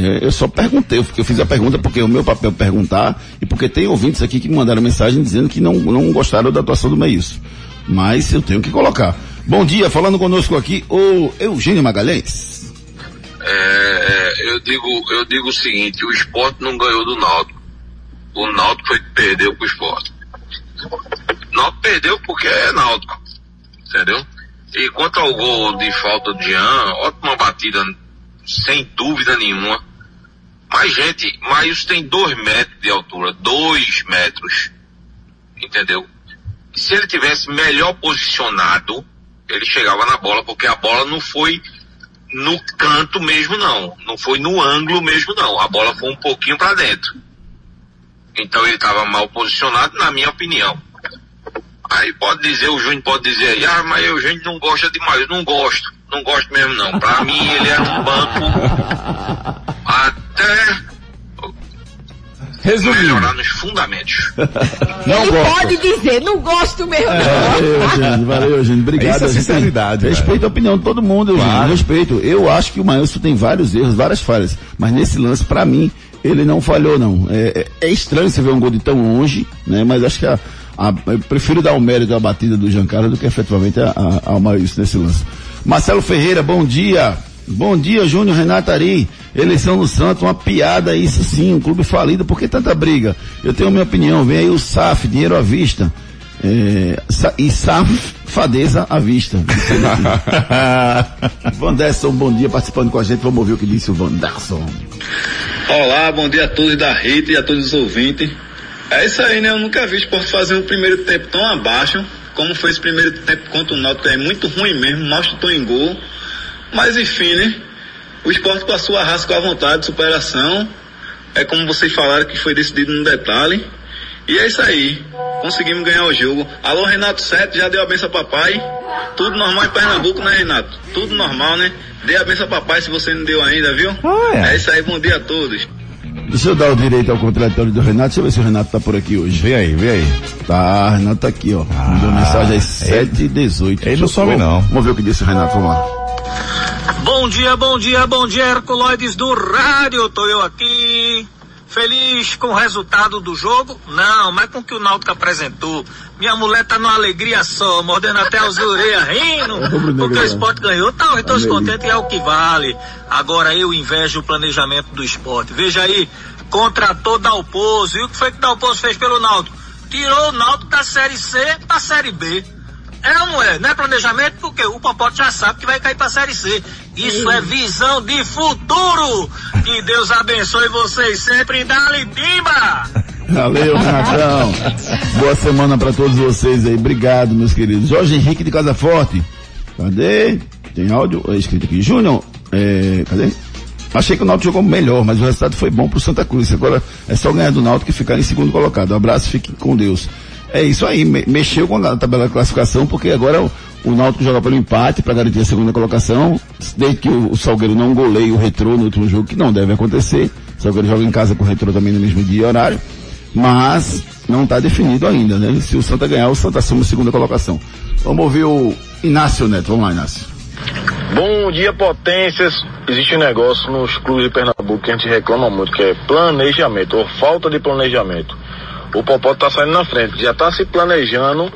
E: É, Eu só perguntei, eu fiz a pergunta porque o meu papel é perguntar e porque tem ouvintes aqui que me mandaram mensagem dizendo que não, não gostaram da atuação do Meilson. Mas eu tenho que colocar. Bom dia, falando conosco aqui, o Eugênio Magalhães.
K: É, eu digo, eu digo o seguinte, o esporte não ganhou do Náutico. O Náutico foi perdeu pro esporte. O Náutico perdeu porque é Náutico. Entendeu? E quanto ao gol de falta do Jean, ótima batida, sem dúvida nenhuma. Mas, gente, Maílson tem dois metros de altura. Dois metros. Entendeu? Se ele tivesse melhor posicionado, ele chegava na bola, porque a bola não foi no canto mesmo não, não foi no ângulo mesmo não, a bola foi um pouquinho para dentro. Então ele estava mal posicionado, na minha opinião. Aí pode dizer, o Júnior pode dizer, aí, ah, mas o Júnior não gosta demais, não gosto, não gosto mesmo não. Para mim ele é um banco até
F: Resumindo,
K: melhorar nos fundamentos.
E: Não
C: Ele
E: gosto.
C: pode dizer, não gosto mesmo.
E: Valeu, Eugênio, valeu, Eugênio. Obrigado.
B: Isso é
E: gente
B: sinceridade,
E: Respeito a opinião de todo mundo, Eugênio.
B: Claro.
E: Respeito. Eu acho que o Maílson tem vários erros, várias falhas. Mas nesse lance, pra mim, ele não falhou, não. É, é- é estranho você ver um gol de tão longe, né? Mas acho que a, a- eu prefiro dar o mérito à batida do Giancarlo do que efetivamente a- a- ao Maílson nesse lance. Marcelo Ferreira, bom dia. Bom dia, Júnior Renato Ari. Eleição no Santo, uma piada isso sim, um clube falido, por que tanta briga? Eu tenho a minha opinião, vem aí o SAF, dinheiro à vista. É, sa- e safadeza à vista. Vanderson, bom dia, participando com a gente. Vamos ouvir o que disse o Vanderson.
L: Olá, bom dia a todos da rede e a todos os ouvintes. É isso aí, né? Eu nunca vi o esporte fazer um primeiro tempo tão abaixo, como foi esse primeiro tempo contra o Náutico, é muito ruim mesmo, mal chutou em gol. Mas enfim, né? O esporte passou a raça com a vontade, superação. É como vocês falaram que foi decidido no detalhe. E é isso aí. Conseguimos ganhar o jogo. Alô, Renato Sete, já deu a benção a papai? Tudo normal em Pernambuco, né, Renato? Tudo normal, né? Dê a benção a papai se você não deu ainda, viu?
B: Ah, é.
L: É isso aí, bom dia a todos.
E: Deixa eu dar o direito ao contraditório do Renato. Deixa eu ver se o Renato tá por aqui hoje.
B: Vê aí, vê aí.
E: Tá, Renato tá aqui, ó. Mandou mensagem às 7 e 18
B: ele não some, não.
E: Vamos ver o que disse o Renato, vamos lá.
M: Bom dia, bom dia, bom dia, Herculoides do rádio. Tô eu aqui. Feliz com o resultado do jogo? Não, mas com o que o Náutico apresentou. Minha mulher tá numa alegria só, mordendo até as orelhas, rindo, porque o esporte ganhou. Tá, eu tô contente e é o que vale. Agora eu invejo o planejamento do esporte. Veja aí, contratou Dalpozo. E o que foi que Dalpozo fez pelo Náutico? Tirou o Náutico da Série C pra Série B. É ou não é? Não é planejamento porque o Popote já sabe que vai cair pra Série C. Isso é visão de futuro. Que Deus abençoe vocês sempre dá-lhe pimba!
E: Valeu, Renatão. Boa semana pra todos vocês aí. Obrigado, meus queridos. Jorge Henrique de Casa Forte. Cadê? Tem áudio é escrito aqui. Júnior, é, cadê? Achei que o Náutico jogou melhor, mas o resultado foi bom pro Santa Cruz. Agora é só ganhar do Náutico e ficar em segundo colocado. Um abraço, fique com Deus. É isso aí, me- mexeu com a tabela de classificação, porque agora o, o Náutico joga pelo empate para garantir a segunda colocação, desde que o, o Salgueiro não goleie o Retrô no último jogo, que não deve acontecer. O Salgueiro joga em casa com o Retrô também no mesmo dia e horário, mas não está definido ainda, né? Se o Santa ganhar, o Santa assume a segunda colocação. Vamos ouvir o Inácio Neto, vamos lá Inácio.
N: Bom dia, potências. Existe um negócio nos clubes de Pernambuco que a gente reclama muito, que é planejamento, ou falta de planejamento. O Popó tá saindo na frente, já tá se planejando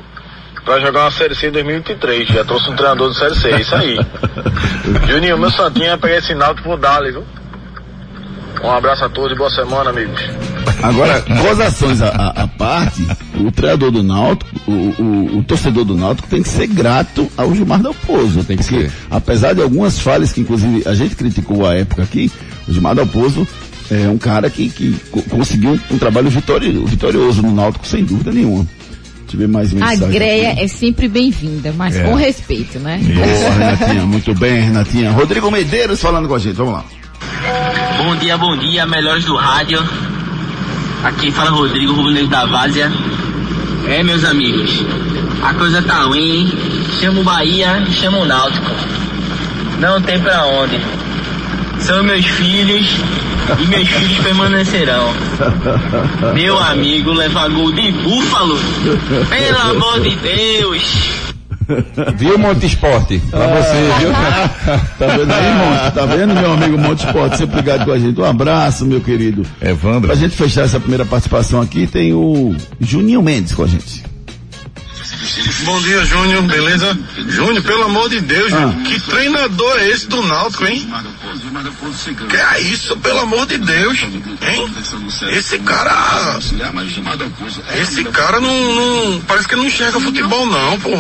N: pra jogar uma Série C em 2023. Já trouxe um treinador de Série C, é isso aí. Juninho, meu santinho é pegar esse náutico pro Dali, viu? Um abraço a todos e boa semana, amigos.
E: Agora, gozações à, à- à parte, o treinador do Náutico, o, o- o torcedor do Náutico tem que ser grato ao Gilmar Dalpozo. Tem que porque, apesar de algumas falhas que inclusive a gente criticou à época aqui, o Gilmar Dalpozo é um cara que, que co- conseguiu um, um trabalho vitori- vitorioso no Náutico, sem dúvida nenhuma. Deixa mais
G: A
E: mensagem.
G: greia
E: aqui.
G: é sempre bem-vinda, mas
E: É.
G: com respeito, né?
E: Boa, Renatinha, muito bem, Renatinha. Rodrigo Medeiros falando com a gente, vamos lá.
O: Bom dia, bom dia, melhores do rádio. Aqui fala Rodrigo Rubinês da Várzea. É, meus amigos, a coisa tá ruim. Chama o Bahia, chama o Náutico. Não tem pra onde. São meus filhos e meus filhos permanecerão. Meu amigo leva gol de búfalo. Pelo amor de Deus.
F: Viu, Monte Esporte? Pra você, viu?
E: Tá vendo aí, Monte? Tá vendo, meu amigo Monte Esporte? Sempre ligado com a gente. Um abraço, meu querido.
B: Evandro.
E: Pra gente fechar essa primeira participação aqui, tem o Juninho Mendes com a gente.
J: Bom dia, Júnior, beleza? Júnior, pelo amor de Deus,
E: Ah.
J: Júnior, que treinador é esse do Náutico, hein? Que é isso, pelo amor de Deus, hein? Esse cara... Esse cara não, não- Parece que não enxerga futebol, não, pô.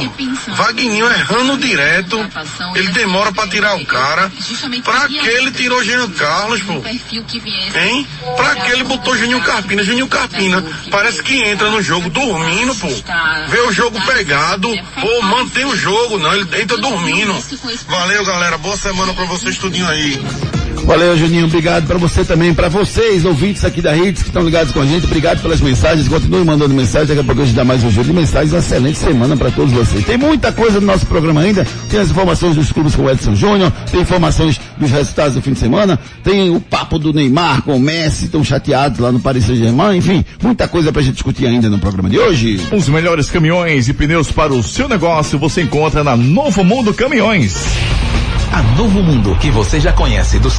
J: Vagninho errando direto, ele demora pra tirar o cara. Pra que ele tirou Jean Carlos, pô? Hein? Pra que ele botou Juninho Carpina? Juninho Carpina parece que entra no jogo dormindo, pô. Vê o jogo pegado, pô, mantém o jogo, não, ele entra dormindo. Valeu, galera, boa semana pra vocês tudinho aí.
E: Valeu, Juninho. Obrigado pra você também, pra vocês, ouvintes aqui da Hits que estão ligados com a gente. Obrigado pelas mensagens. Continue mandando mensagens. Daqui a pouco a gente dá mais um giro de mensagens. Uma excelente semana pra todos vocês. Tem muita coisa no nosso programa ainda. Tem as informações dos clubes com o Edson Júnior. Tem informações dos resultados do fim de semana. Tem o papo do Neymar com o Messi. Estão chateados lá no Paris Saint-Germain. Enfim, muita coisa pra gente discutir ainda no programa de hoje.
B: Os melhores caminhões e pneus para o seu negócio você encontra na Novo Mundo Caminhões.
A: A Novo Mundo, que você já conhece dos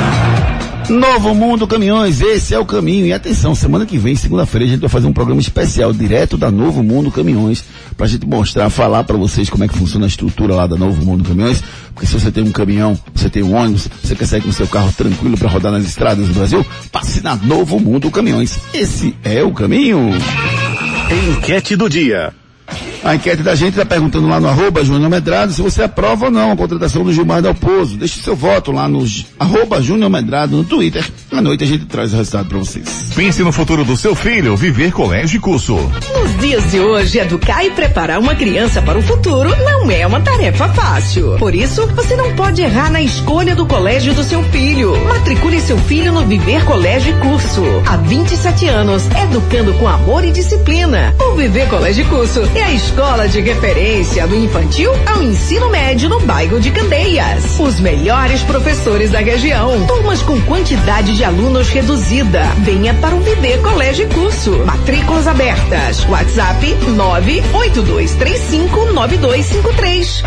E: Novo Mundo Caminhões, esse é o caminho. E atenção, semana que vem, segunda-feira, a gente vai fazer um programa especial direto da Novo Mundo Caminhões, pra gente mostrar, falar pra vocês como é que funciona a estrutura lá da Novo Mundo Caminhões. Porque se você tem um caminhão, você tem um ônibus, você quer sair com o seu carro tranquilo pra rodar nas estradas do Brasil, passe na Novo Mundo Caminhões. Esse é o caminho.
D: Enquete do dia.
E: A enquete da gente está perguntando lá no arroba Júnior Medrado se você aprova ou não a contratação do Gilmar Dalpozo. Deixe seu voto lá no arroba Júnior Medrado no Twitter. À noite a gente traz o resultado para vocês.
B: Pense no futuro do seu filho, viver colégio e curso.
C: Nos dias de hoje, educar e preparar uma criança para o futuro não é uma tarefa fácil. Por isso, você não pode errar na escolha do colégio do seu filho. Matricule seu filho no Viver Colégio e Curso. Há 27 anos, educando com amor e disciplina. O Viver Colégio e Curso é a escola de referência do infantil ao ensino médio no bairro de Candeias. Os melhores professores da região. Turmas com quantidade de alunos reduzida. Venha para o Viver Colégio e Curso. Matrículas abertas. WhatsApp 982359253.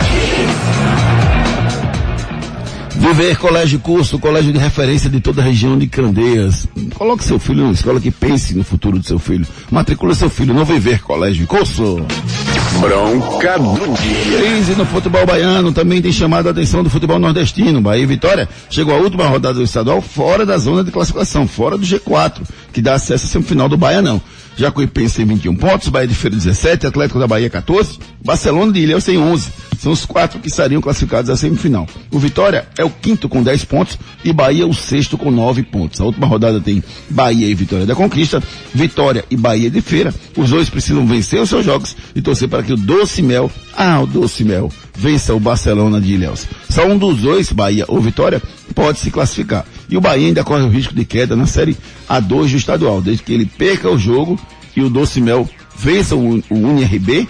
E: Viver Colégio Curso, colégio de referência de toda a região de Candeias. Coloque seu filho numa escola que pense no futuro do seu filho. Matricule seu filho no Viver Colégio Curso.
D: Bronca do dia.
E: Crise no futebol baiano também tem chamado a atenção do futebol nordestino. Bahia e Vitória chegou à última rodada do estadual fora da zona de classificação, fora do G4, que dá acesso à semifinal do Baianão. Jacuipense tem 21 pontos, Bahia de Feira 17, Atlético da Bahia 14, Barcelona de Ilhéus tem 11. São os quatro que estariam classificados à semifinal. O Vitória é o quinto com 10 pontos e Bahia o sexto com 9 pontos. A última rodada tem Bahia e Vitória da Conquista, Vitória e Bahia de Feira. Os dois precisam vencer os seus jogos e torcer para que o Doce Mel, ah, o Doce Mel, vença o Barcelona de Ilhéus. Só um dos dois, Bahia ou Vitória, pode se classificar. E o Bahia ainda corre o risco de queda na série A2 do estadual, desde que ele perca o jogo e o Doce Mel vença o, o UNRB,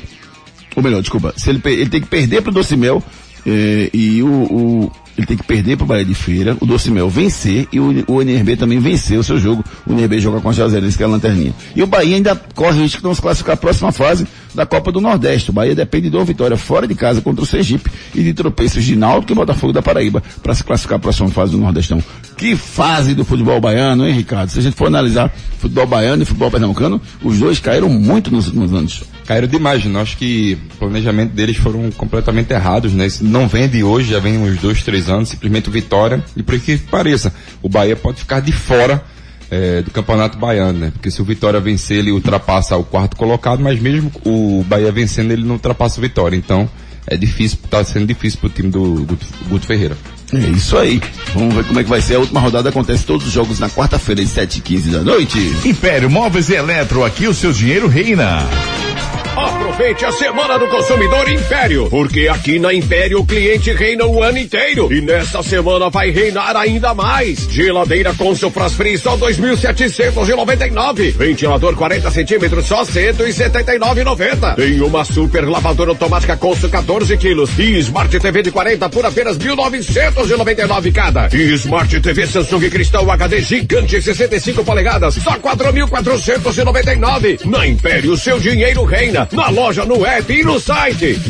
E: ou melhor, desculpa, se ele, ele tem que perder pro Doce Mel eh, e o, o- ele tem que perder pro Bahia de Feira, o Doce Mel vencer e o, o UNRB também vencer o seu jogo. O UNRB joga com a Juazeirense, que é a lanterninha. E o Bahia ainda corre o risco de não se classificar à próxima fase da Copa do Nordeste. O Bahia depende de uma vitória fora de casa contra o Sergipe e de tropeços de Náutico e Botafogo da Paraíba para se classificar à próxima fase do Nordestão. Que fase do futebol baiano, hein, Ricardo? Se a gente for analisar futebol baiano e futebol pernambucano, os dois caíram muito nos últimos anos.
F: Caíram demais, né? Acho que o planejamento deles foram completamente errados, né? Isso não vem de hoje, já vem uns dois, três anos, simplesmente Vitória. E por que pareça, o Bahia pode ficar de fora eh, do Campeonato Baiano, né? Porque se o Vitória vencer, ele ultrapassa o quarto colocado, mas mesmo o Bahia vencendo, ele não ultrapassa o Vitória. Então, é difícil, tá sendo difícil pro time do Guto, Guto Ferreira.
E: É isso aí. Vamos ver como é que vai ser. A última rodada acontece todos os jogos na quarta-feira, às 7h15 da noite.
B: Império Móveis e Eletro, aqui o seu dinheiro reina.
D: Aproveite a Semana do Consumidor Império, porque aqui na Império o cliente reina o ano inteiro e nesta semana vai reinar ainda mais. Geladeira com Free só 2.799. Ventilador 40 centímetros só 179,90. Tem uma super lavadora automática Consul 14 quilos e Smart TV de 40 por apenas 1.999 cada. E Smart TV Samsung Cristal HD gigante 65 polegadas só 4.499. Na Império seu dinheiro reina. Na loja, no app e no site.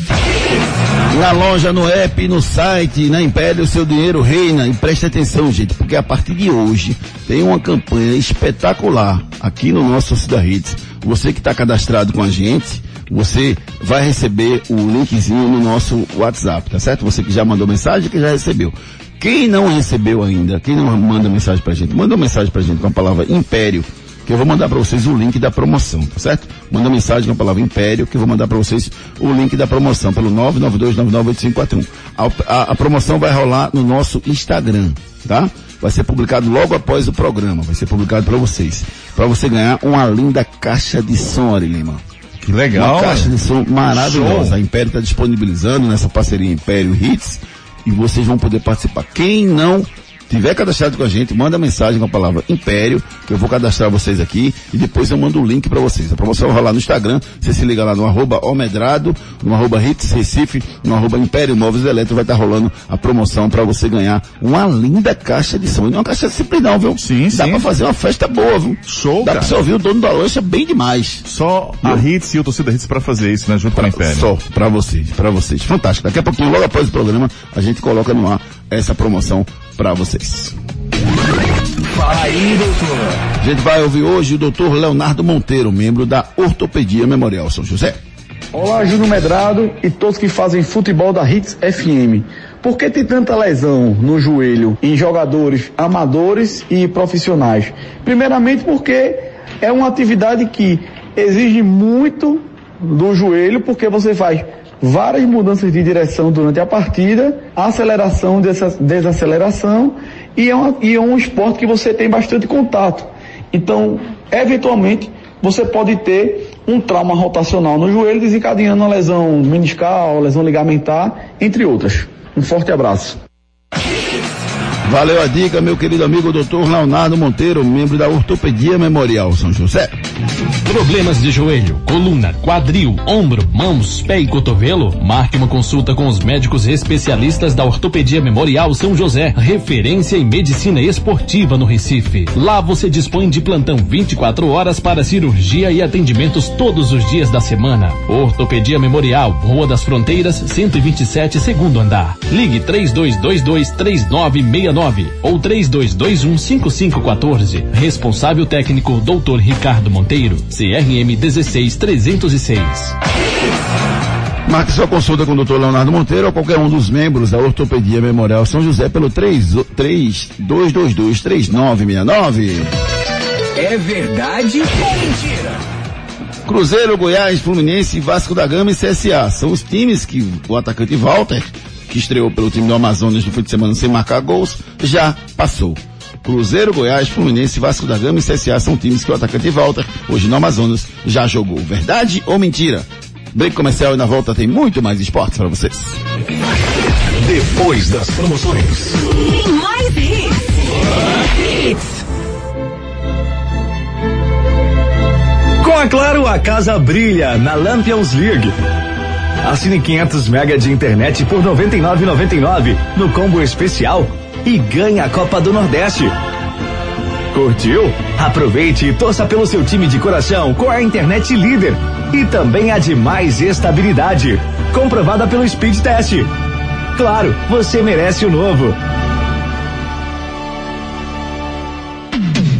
E: Na loja, no app, no site, na Império, o seu dinheiro reina. E preste atenção, gente, porque a partir de hoje tem uma campanha espetacular aqui no nosso Torcida Hits. Você que está cadastrado com a gente, você vai receber o linkzinho no nosso WhatsApp, tá certo? Você que já mandou mensagem, que já recebeu. Quem não recebeu ainda, quem não manda mensagem pra gente, manda uma mensagem pra gente com a palavra Império, que eu vou mandar para vocês o link da promoção, tá certo? Manda mensagem com a palavra Império, que eu vou mandar para vocês o link da promoção pelo 992998541. A, a, a promoção vai rolar no nosso Instagram, tá? Vai ser publicado logo após o programa, vai ser publicado para vocês. Para você ganhar uma linda caixa de som, Ari Lima.
B: Que legal.
E: Uma caixa de som maravilhosa.
B: Show.
E: A Império está disponibilizando nessa parceria Império Hits e vocês vão poder participar. Quem não tiver cadastrado com a gente, manda mensagem com a palavra Império, que eu vou cadastrar vocês aqui e depois eu mando o link para vocês. A promoção vai rolar no Instagram, você se liga lá no arroba Omedrado, no arroba Hits Recife, no arroba Império Móveis Eletro, vai estar rolando a promoção para você ganhar uma linda caixa de som. E não é uma caixa simples não, viu?
B: Sim,
E: Dá
B: sim.
E: para fazer uma festa boa, viu?
B: Show,
E: Dá
B: cara.
E: pra você ouvir o dono da loja bem demais.
B: Só a Hits e o Torcida Hits para fazer isso, né? Junto com a Império.
E: Só pra vocês, pra vocês. Fantástico. Daqui a pouquinho, logo após o programa, a gente coloca no ar essa promoção pra vocês.
D: Fala aí, doutor.
E: A gente vai ouvir hoje o doutor Leonardo Monteiro, membro da Ortopedia Memorial São José.
P: Olá, Júnior Medrado e todos que fazem futebol da Hits FM. Por que tem tanta lesão no joelho em jogadores amadores e profissionais? Primeiramente porque é uma atividade que exige muito do joelho, porque você faz várias mudanças de direção durante a partida, aceleração, desa- desaceleração, e é, uma- e é um esporte que você tem bastante contato. Então, eventualmente, você pode ter um trauma rotacional no joelho, desencadeando uma lesão meniscal, lesão ligamentar, entre outras. Um forte abraço.
E: Valeu a dica, meu querido amigo doutor Leonardo Monteiro, membro da Ortopedia Memorial São José.
A: Problemas de joelho, coluna, quadril, ombro, mãos, pé e cotovelo? Marque uma consulta com os médicos especialistas da Ortopedia Memorial São José, referência em medicina esportiva no Recife. Lá você dispõe de plantão 24 horas para cirurgia e atendimentos todos os dias da semana. Ortopedia Memorial, Rua das Fronteiras, 127, segundo andar. Ligue 3222 3969 ou 3221 5514. Responsável técnico Dr. Ricardo Monteiro, CRM 16306.
E: Marque sua consulta com o Dr. Leonardo Monteiro ou qualquer um dos membros da Ortopedia Memorial São José pelo 3222-3969.
Q: É verdade ou mentira?
E: Cruzeiro, Goiás, Fluminense, Vasco da Gama e CSA. São os times que o atacante Walter, que estreou pelo time do Amazonas no fim de semana sem marcar gols, já passou. Cruzeiro, Goiás, Fluminense, Vasco da Gama e CSA são times que o atacante Walter, hoje no Amazonas, já jogou. Verdade ou mentira? Break comercial e na volta tem muito mais esportes para vocês.
R: Depois das promoções.
I: Tem mais hits. Hits.
S: Com a Claro, a casa brilha na Lampions League. Assine 500 mega de internet por 99,99 no combo especial e ganhe a Copa do Nordeste. Curtiu? Aproveite e torça pelo seu time de coração com a internet líder e também a de mais estabilidade, comprovada pelo Speed Test. Claro, você merece o novo.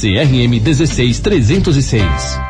A: CRM 16306.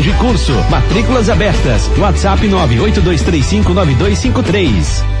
A: e Curso. Matrículas abertas. WhatsApp 982359253.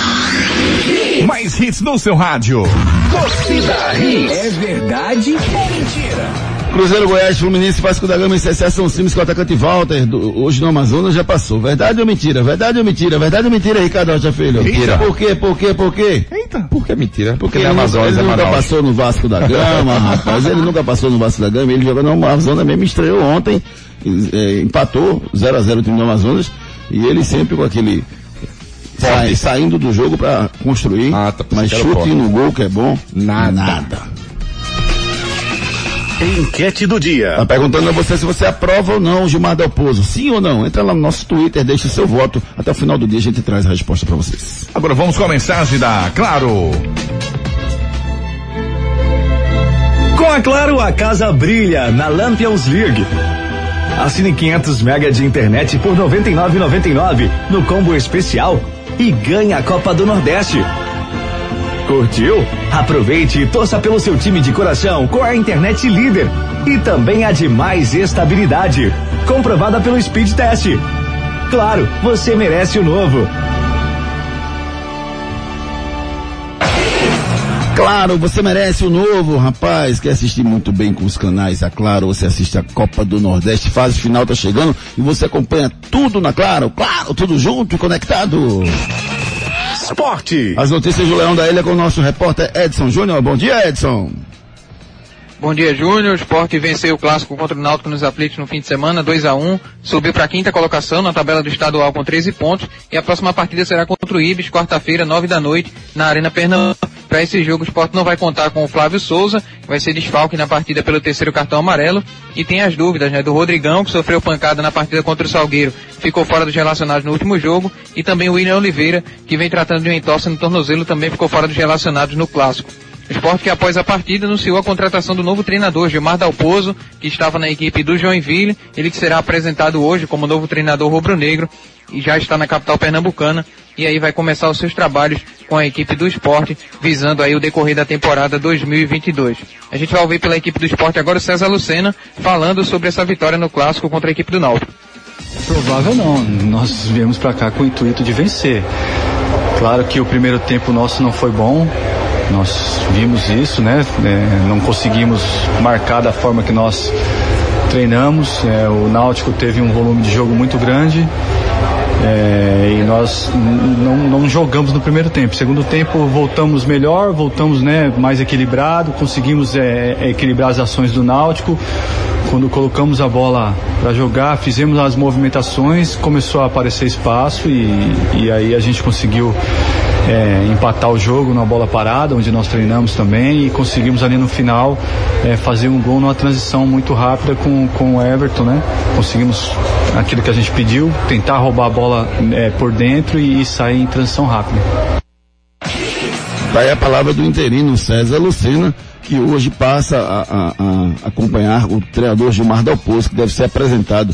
B: Mais hits no seu rádio.
Q: Torcida Hits.
S: É verdade ou mentira?
E: Cruzeiro, Goiás, Fluminense, Vasco da Gama e CSA são os times que o atacante Walter, do- hoje no Amazonas, já passou. Verdade ou mentira? Verdade ou mentira? Verdade ou mentira, Ricardo Rocha Filho?
F: Mentira.
E: Por quê? Por quê? Por quê?
B: Eita.
F: Por que mentira? Porque
E: ele,
F: na Amazonas
E: ele
F: é
E: nunca
F: Manaus.
E: passou no Vasco da Gama, rapaz. Ele nunca passou no Vasco da Gama. Ele jogou no Amazonas mesmo, estreou ontem, eh, empatou 0 a 0 o time do Amazonas. E ele sempre com aquele sai- saindo do jogo pra construir.
F: Ah, tá,
E: mas chute
F: forte.
E: no gol que é bom.
F: Nada.
E: Nada.
R: Enquete do dia.
E: Tá perguntando a você se você aprova ou não o Gilmar Del Pozo. Sim ou não? Entra lá no nosso Twitter, deixa o seu voto. Até o final do dia a gente traz a resposta pra vocês.
B: Agora vamos com a mensagem da Claro.
S: Com a Claro, a casa brilha na Lampions League. Assine 500 mega de internet por 99,99 no combo especial e ganhe a Copa do Nordeste. Curtiu? Aproveite e torça pelo seu time de coração com a internet líder e também a de mais estabilidade, comprovada pelo Speed Test. Claro, você merece o novo.
E: Claro, você merece o novo, rapaz. Quer assistir muito bem com os canais, a Claro, você assiste a Copa do Nordeste, fase final tá chegando e você acompanha tudo na Claro. Claro, tudo junto e conectado.
R: Esporte.
E: As notícias do Leão da Ilha com o nosso repórter Edson Júnior. Bom dia, Edson.
H: Bom dia, Júnior. O Sport venceu o clássico contra o Náutico nos aflitos no fim de semana, 2 a 1 Subiu para a quinta colocação na tabela do estadual com 13 pontos. E a próxima partida será contra o Ibis, quarta-feira, 9 da noite, na Arena Pernambuco. Para esse jogo, o Sport não vai contar com o Flávio Souza, vai ser desfalque na partida pelo terceiro cartão amarelo. E tem as dúvidas, né, do Rodrigão, que sofreu pancada na partida contra o Salgueiro, ficou fora dos relacionados no último jogo. E também o William Oliveira, que vem tratando de uma entorse no tornozelo, também ficou fora dos relacionados no clássico. O esporte que após a partida anunciou a contratação do novo treinador, Gilmar Dalpozo, que estava na equipe do Joinville, ele que será apresentado hoje como novo treinador rubro-negro e já está na capital pernambucana e aí vai começar os seus trabalhos com a equipe do esporte, visando aí o decorrer da temporada 2022. A gente vai ouvir pela equipe do esporte agora o César Lucena falando sobre essa vitória no clássico contra a equipe do Náutico.
T: Provável não, nós viemos para cá com o intuito de vencer. Claro que o primeiro tempo nosso não foi bom, nós vimos isso, né? É, não conseguimos marcar da forma que nós treinamos. É, o Náutico teve um volume de jogo muito grande. É, e nós não, não jogamos no primeiro tempo. Segundo tempo voltamos melhor, voltamos né, mais equilibrado, conseguimos é, equilibrar as ações do Náutico. Quando colocamos a bola para jogar, fizemos as movimentações, começou a aparecer espaço e, e aí a gente conseguiu é, empatar o jogo na bola parada, onde nós treinamos também, e conseguimos ali no final é, fazer um gol numa transição muito rápida com, com o Everton, né? Conseguimos aquilo que a gente pediu, tentar roubar a bola é, por dentro e, e sair em transição rápida.
E: Daí a palavra do interino César Lucena, que hoje passa a, a, a acompanhar o treinador Gilmar Dalpozo, que deve ser apresentado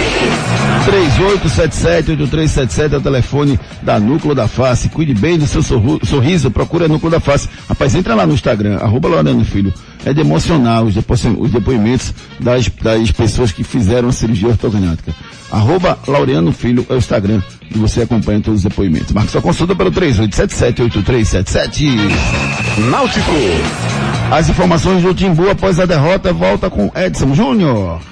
E: 3877-8377 é o telefone da Núcleo da Face. Cuide bem do seu sorriso, procura Núcleo da Face. Rapaz, entra lá no Instagram, arroba Laureano Filho. É de emocionar os, depo os depoimentos das, das pessoas que fizeram a cirurgia ortognática. Arroba Laureano Filho é o Instagram e você acompanha todos os depoimentos. Marque sua consulta pelo 3877-8377.
R: Náutico.
E: As informações do Timbu após a derrota volta com Edson Júnior.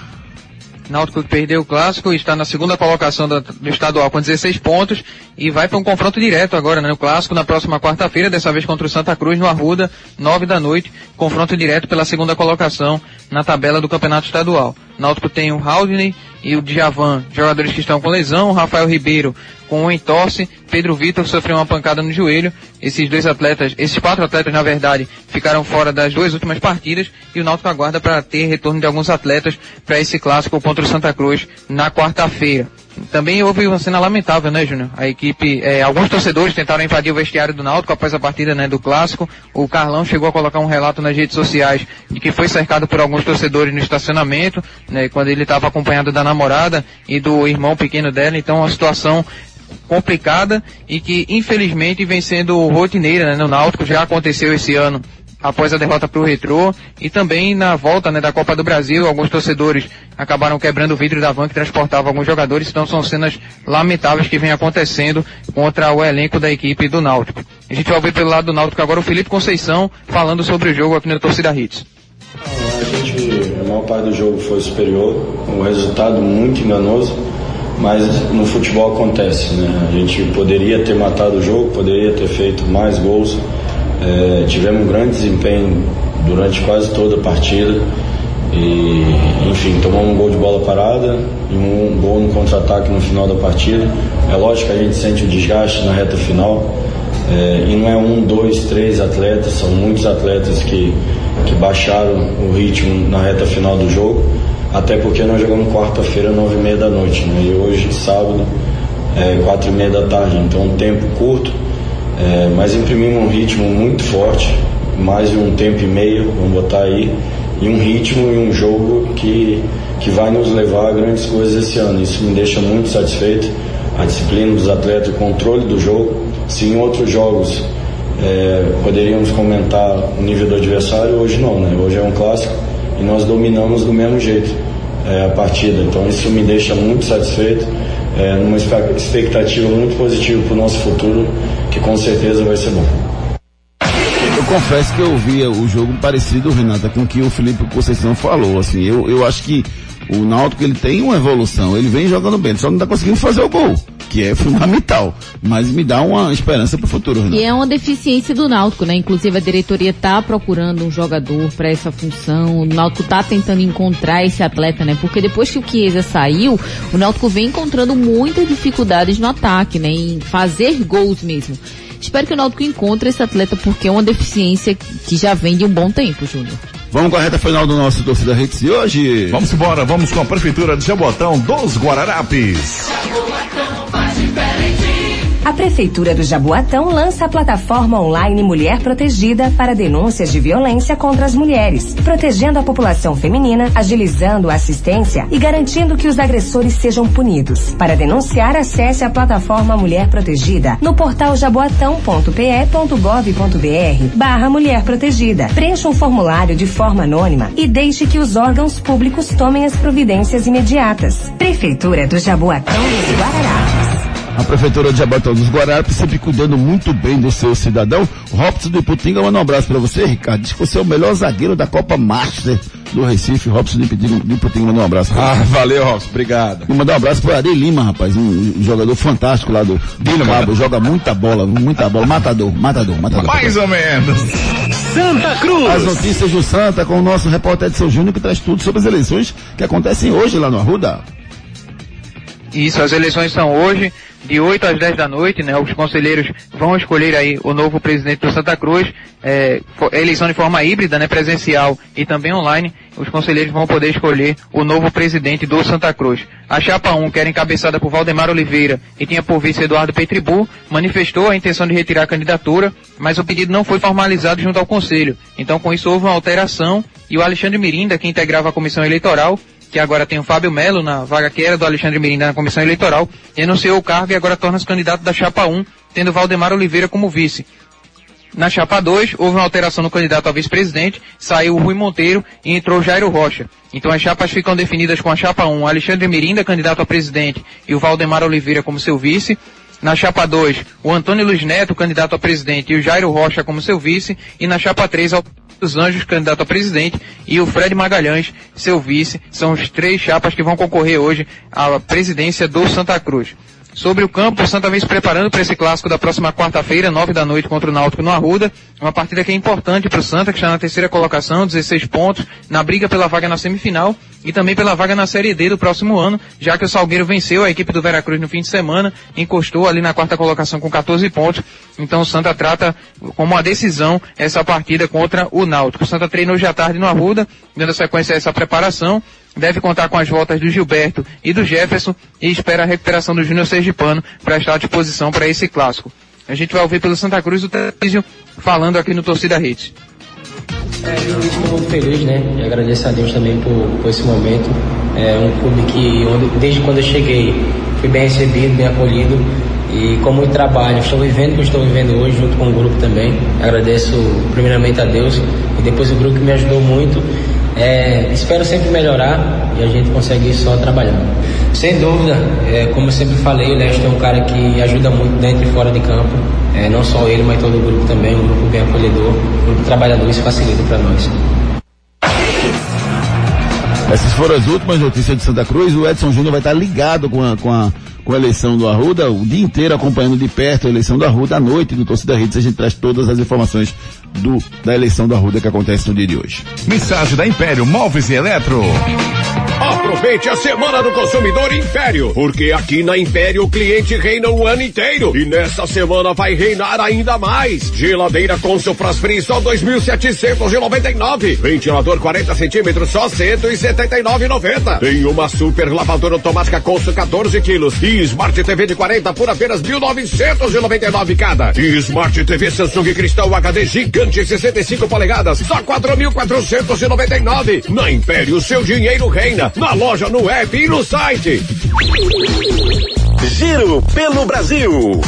H: Náutico perdeu o clássico está na segunda colocação da- do estadual com 16 pontos e vai para um confronto direto agora né, no clássico na próxima quarta-feira, dessa vez contra o Santa Cruz no Arruda, 9 da noite, confronto direto pela segunda colocação na tabela do campeonato estadual. Náutico tem o Haldney e o Djavan, jogadores que estão com lesão, o Rafael Ribeiro com um entorse, Pedro Vitor sofreu uma pancada no joelho. Esses dois atletas, esses quatro atletas na verdade, ficaram fora das duas últimas partidas e o Náutico aguarda para ter retorno de alguns atletas para esse clássico contra o Santa Cruz na quarta-feira. Também houve uma cena lamentável, né, Júnior? A equipe, eh, alguns torcedores tentaram invadir o vestiário do Náutico após a partida, né, do clássico. O Carlão chegou a colocar um relato nas redes sociais de que foi cercado por alguns torcedores no estacionamento, né, quando ele estava acompanhado da namorada e do irmão pequeno dela. Então, uma situação complicada e que infelizmente vem sendo rotineira né, no Náutico, já aconteceu esse ano após a derrota para o Retrô e também na volta né, da Copa do Brasil, alguns torcedores acabaram quebrando o vidro da van que transportava alguns jogadores, então são cenas lamentáveis que vem acontecendo contra o elenco da equipe do Náutico. A gente vai ouvir pelo lado do Náutico agora o Felipe Conceição falando sobre o jogo aqui na Torcida Hits.
U: A gente, a maior parte do jogo foi superior, um resultado muito enganoso. Mas no futebol acontece, né? A gente poderia ter matado o jogo, poderia ter feito mais gols. É, tivemos um grande desempenho durante quase toda a partida e, enfim, tomamos um gol de bola parada e um gol no contra-ataque no final da partida. É lógico que a gente sente o desgaste na reta final é, e não é um, dois, três atletas, são muitos atletas que, que baixaram o ritmo na reta final do jogo até porque nós jogamos quarta-feira, nove e meia da noite, né? E hoje, sábado, é, quatro e meia da tarde, então um tempo curto, é, mas imprimimos um ritmo muito forte, mais de um tempo e meio, vamos botar aí, e um ritmo e um jogo que, que vai nos levar a grandes coisas esse ano. Isso me deixa muito satisfeito. A disciplina dos atletas, o controle do jogo. Se em outros jogos é, poderíamos comentar o nível do adversário, hoje não, né? Hoje é um clássico e nós dominamos do mesmo jeito é, a partida. Então isso me deixa muito satisfeito, é, numa expectativa muito positiva para o nosso futuro, que com certeza vai ser bom.
E: Eu confesso que eu via o jogo parecido, Renata, com o que o Felipe Conceição falou. Assim, eu, eu acho que o Náutico ele tem uma evolução, ele vem jogando bem, só não está conseguindo fazer o gol, que é fundamental. Mas me dá uma esperança para o futuro, Renato.
G: E é uma deficiência do Náutico, né? Inclusive a diretoria está procurando um jogador para essa função. O Náutico está tentando encontrar esse atleta, né? Porque depois que o Chiesa saiu, o Náutico vem encontrando muitas dificuldades no ataque, né? Em fazer gols mesmo. Espero que o Náutico encontre esse atleta porque é uma deficiência que já vem de um bom tempo, Júnior.
E: Vamos com a reta final do nosso Torcida Hits de hoje.
B: Vamos embora, vamos com a Prefeitura de Jabotão dos Guararapes.
V: A Prefeitura do Jaboatão lança a plataforma online Mulher Protegida para denúncias de violência contra as mulheres, protegendo a população feminina, agilizando a assistência e garantindo que os agressores sejam punidos. Para denunciar, acesse a plataforma Mulher Protegida no portal jaboatão.pe.gov.br barra Mulher Protegida. Preencha um formulário de forma anônima e deixe que os órgãos públicos tomem as providências imediatas. Prefeitura do Jaboatão dos Guararapes.
E: A Prefeitura de Jabotão dos Guararapes sempre cuidando muito bem do seu cidadão. Robson do Iputinga, manda um abraço para você, Ricardo. Diz que você é o melhor zagueiro da Copa Master do Recife. Robson do Iputinga, do Iputinga manda um abraço.
F: Ah, valeu, Robson. Obrigado.
E: E mandar um abraço pro Ari Lima, rapaz. Um, um jogador fantástico lá do do Cabo. Joga muita bola, muita bola. Matador, matador, matador.
B: Mais ou menos.
E: Santa Cruz. As notícias do Santa com o nosso repórter Edson Júnior que traz tudo sobre as eleições que acontecem hoje lá no Arruda.
H: Isso, as eleições são hoje, de 8 às 10 da noite, né? Os conselheiros vão escolher aí o novo presidente do Santa Cruz, é, eleição de forma híbrida, né? Presencial e também online. Os conselheiros vão poder escolher o novo presidente do Santa Cruz. A chapa 1, que era encabeçada por Valdemar Oliveira e tinha por vice Eduardo Petribu, manifestou a intenção de retirar a candidatura, mas o pedido não foi formalizado junto ao conselho. Então, com isso, houve uma alteração e o Alexandre Mirinda, que integrava a comissão eleitoral, que agora tem o Fábio Melo na vaga que era do Alexandre Mirinda na comissão eleitoral, renunciou o cargo e agora torna-se candidato da chapa 1, tendo Valdemar Oliveira como vice. Na chapa 2, houve uma alteração no candidato a vice-presidente, saiu o Rui Monteiro e entrou Jairo Rocha. Então as chapas ficam definidas com a chapa 1, Alexandre Mirinda, candidato a presidente, e o Valdemar Oliveira como seu vice. Na chapa 2, o Antônio Luiz Neto, candidato a presidente, e o Jairo Rocha como seu vice. E na chapa 3, dos Anjos, candidato a presidente, e o Fred Magalhães, seu vice. São os três chapas que vão concorrer hoje à presidência do Santa Cruz. Sobre o campo, o Santa vem se preparando para esse clássico da próxima quarta-feira, nove da noite, contra o Náutico no Arruda. Uma partida que é importante para o Santa, que está na terceira colocação, 16 pontos, na briga pela vaga na semifinal e também pela vaga na Série D do próximo ano, já que o Salgueiro venceu a equipe do Veracruz no fim de semana, encostou ali na quarta colocação com 14 pontos. Então o Santa trata como uma decisão essa partida contra o Náutico. O Santa treinou hoje à tarde no Arruda, dando sequência a essa preparação deve contar com as voltas do Gilberto e do Jefferson e espera a recuperação do Júnior Sergipano para estar à disposição para esse clássico. A gente vai ouvir pelo Santa Cruz o Tarcísio falando aqui no Torcida Hits.
W: É, eu estou muito feliz, né? E agradeço a Deus também por, por esse momento. É um clube que, onde, desde quando eu cheguei, fui bem recebido, bem acolhido e com muito trabalho. Estou vivendo o que estou vivendo hoje, junto com o grupo também. Agradeço primeiramente a Deus e depois o grupo que me ajudou muito. É, espero sempre melhorar e a gente consegue só trabalhando. Sem dúvida, é, como eu sempre falei, o Leste é um cara que ajuda muito dentro e fora de campo. É, não só ele, mas todo o grupo também, um grupo bem acolhedor, um grupo trabalhador, isso facilita para nós.
E: Essas foram as últimas notícias de Santa Cruz. O Edson Júnior vai estar ligado com a, com a, com a eleição do Arruda, o dia inteiro acompanhando de perto a eleição do Arruda. À noite, no Torcida Redes, a gente traz todas as informações do, da eleição do Arruda que acontece no dia de hoje.
B: Mensagem da Império Móveis e Eletro.
D: Aproveite a semana do consumidor Império, porque aqui na Império o cliente reina o ano inteiro e nessa semana vai reinar ainda mais. Geladeira com sofras free só 2.799. Ventilador 40 centímetros só 179,90. Tem uma super lavadora automática com 14 quilos e Smart TV de 40 por apenas 1.999 cada. E Smart TV Samsung Cristal HD gigante 65 polegadas só 4.499. Na Império seu dinheiro reina na loja, no app e no site.
R: Giro pelo Brasil.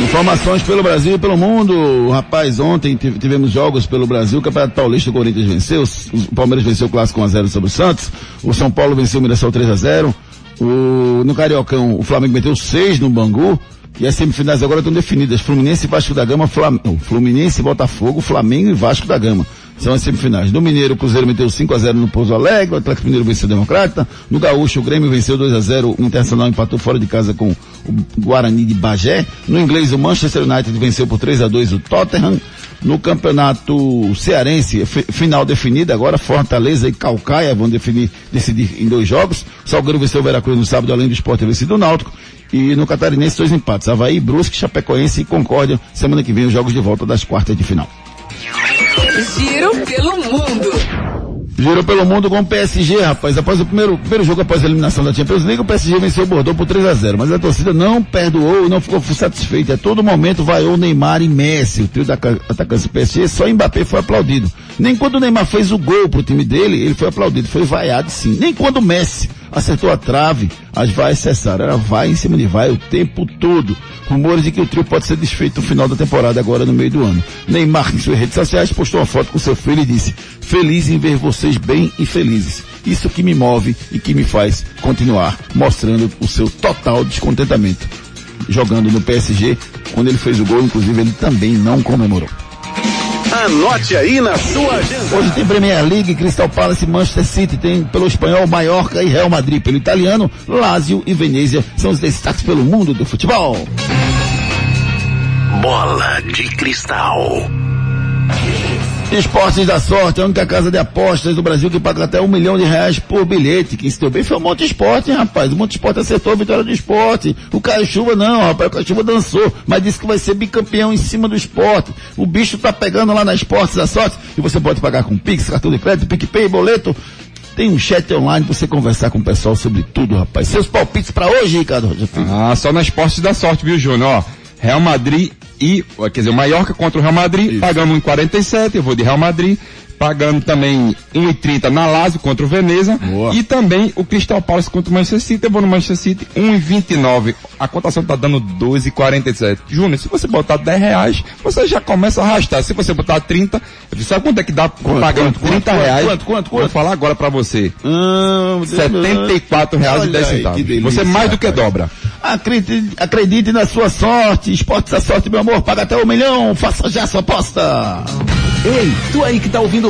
E: Informações pelo Brasil e pelo mundo. Rapaz, ontem tive- tivemos jogos pelo Brasil. O Campeonato Paulista, o Corinthians venceu. O Palmeiras venceu o Clássico 1x0 sobre o Santos. O São Paulo venceu o Mirassol 3x0. O, no Cariocão, o Flamengo meteu 6 no Bangu. E as semifinais agora estão definidas. Fluminense e Vasco da Gama, Flam... Fluminense e Botafogo, Flamengo e Vasco da Gama. São as semifinais. No Mineiro, o Cruzeiro meteu 5x0 no Pouso Alegre, o Atlético Mineiro venceu o Democrata. No Gaúcho, o Grêmio venceu 2x0, o Internacional empatou fora de casa com o Guarani de Bagé. No inglês, o Manchester United venceu por 3x2 o Tottenham. No campeonato cearense, fi- final definida agora, Fortaleza e Calcaia vão definir, decidir em dois jogos. Salgueiro venceu o Veracruz no sábado, além do esporte vencido o Náutico. E no Catarinense, dois empates. Havaí, Brusque, Chapecoense e Concórdia. Semana que vem, os jogos de volta das quartas de final.
C: Giro pelo mundo.
E: Girou pelo mundo com o PSG, rapaz. Após o primeiro, primeiro jogo após a eliminação da Champions League, o PSG venceu o Bordeaux por 3 a 0 Mas a torcida não perdoou e não ficou satisfeita. A todo momento vaiou Neymar e Messi. O trio da ca- atacantes do PSG, só Mbappé foi aplaudido. Nem quando o Neymar fez o gol pro time dele, ele foi aplaudido. Foi vaiado sim. Nem quando o Messi acertou a trave, as vaias cessaram. Era vai em cima de vai o tempo todo. Rumores de que o trio pode ser desfeito no final da temporada, agora no meio do ano. Neymar, em suas redes sociais, postou uma foto com seu filho e disse: Feliz em ver vocês bem e felizes. Isso que me move e que me faz continuar, mostrando o seu total descontentamento. Jogando no PSG, quando ele fez o gol, inclusive, ele também não comemorou.
R: Anote aí na sua agenda.
E: Hoje tem Premier League, Crystal Palace, Manchester City, tem pelo espanhol Mallorca e Real Madrid, pelo italiano Lazio e Venezia, são os destaques pelo mundo do futebol.
R: Bola de cristal.
E: Esportes da Sorte, a única casa de apostas do Brasil que paga até um milhão de reais por bilhete. Quem se deu bem foi o Monte Esporte, hein, rapaz. O Monte Esporte acertou a vitória do esporte. O Caio Chuva não, rapaz. O Caio Chuva dançou, mas disse que vai ser bicampeão em cima do esporte. O bicho tá pegando lá na Esportes da Sorte e você pode pagar com Pix, cartão de crédito, PicPay, boleto. Tem um chat online pra você conversar com o pessoal sobre tudo, rapaz. Seus palpites pra hoje, Ricardo.
F: Ah, só na esporte da sorte, viu, Júnior? Real Madrid e, quer dizer, o Mallorca contra o Real Madrid, pagando 1,47, eu vou de Real Madrid, pagando também 1,30 na Lazio contra o Veneza, e também o Crystal Palace contra o Manchester City, eu vou no Manchester City, 1,29. A cotação tá dando 2,47. Júnior, se você botar 10 reais, você já começa a arrastar. Se você botar 30, sabe quanto é que dá pagando
E: quanto,
F: 30
E: quanto,
F: reais?
E: quanto, quanto,
F: Vou falar agora pra você. 74 reais e 10
E: Olha aí,
F: centavos.
E: delícia,
F: Você mais do que
E: rapaz.
F: dobra.
E: Acredite, acredite na sua sorte. Esportes da Sorte, meu amor. Paga até um milhão. Faça já sua aposta.
Q: Ei, tu aí que tá ouvindo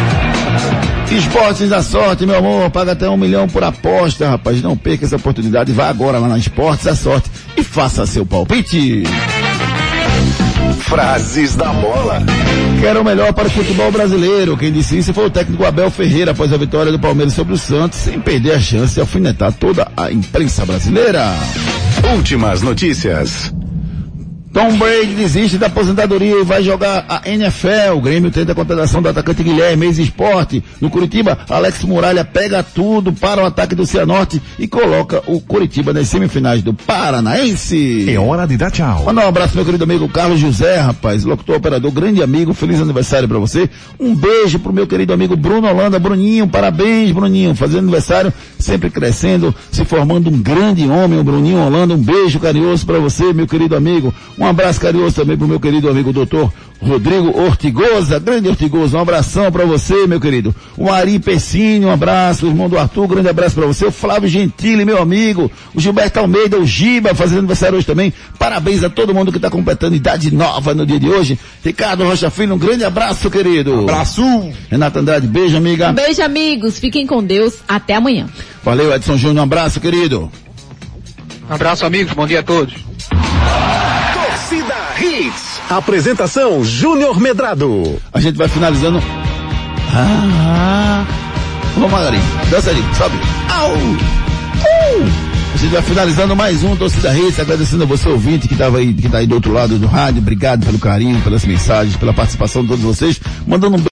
E: Esportes da Sorte, meu amor. Paga até um milhão por aposta, rapaz. Não perca essa oportunidade. Vá agora lá na Esportes da Sorte e faça seu palpite.
R: Frases da bola.
E: Quero o melhor para o futebol brasileiro. Quem disse isso foi o técnico Abel Ferreira após a vitória do Palmeiras sobre o Santos, sem perder a chance de alfinetar toda a imprensa brasileira.
R: Últimas notícias.
E: Tom Brady desiste da aposentadoria e vai jogar a NFL. O Grêmio tenta a contratação do atacante Guilherme, ex-esporte. No Curitiba, Alex Muralha pega tudo para o ataque do Cianorte e coloca o Curitiba nas semifinais do Paranaense.
B: É hora de dar tchau.
E: Mandar um abraço meu querido amigo Carlos José, rapaz, locutor operador, grande amigo, feliz aniversário para você. Um beijo pro meu querido amigo Bruno Holanda, Bruninho, parabéns Bruninho, fazendo aniversário, sempre crescendo, se formando um grande homem, o Bruninho Holanda, um beijo carinhoso para você, meu querido amigo. Um abraço carinhoso também pro meu querido amigo doutor Rodrigo Ortigosa, grande Ortigosa, um abração para você, meu querido. O Ari Pessini, um abraço, o irmão do Arthur, um grande abraço para você. O Flávio Gentili, meu amigo. O Gilberto Almeida, o Giba, fazendo aniversário hoje também. Parabéns a todo mundo que está completando idade nova no dia de hoje. Ricardo Rocha Filho, um grande abraço, querido.
F: Abraço.
E: Renata Andrade, beijo, amiga.
G: Beijo, amigos. Fiquem com Deus. Até amanhã.
E: Valeu, Edson Júnior, um abraço, querido.
H: Um abraço, amigos. Bom dia a todos.
R: Apresentação Júnior Medrado.
E: A gente vai finalizando. Ah, vamos, Magarinho. Dança ali, sobe. Au! Uh! A gente vai finalizando mais um Torcida Hits, agradecendo a você ouvinte que estava aí, que tá aí do outro lado do rádio. Obrigado pelo carinho, pelas mensagens, pela participação de todos vocês. Mandando um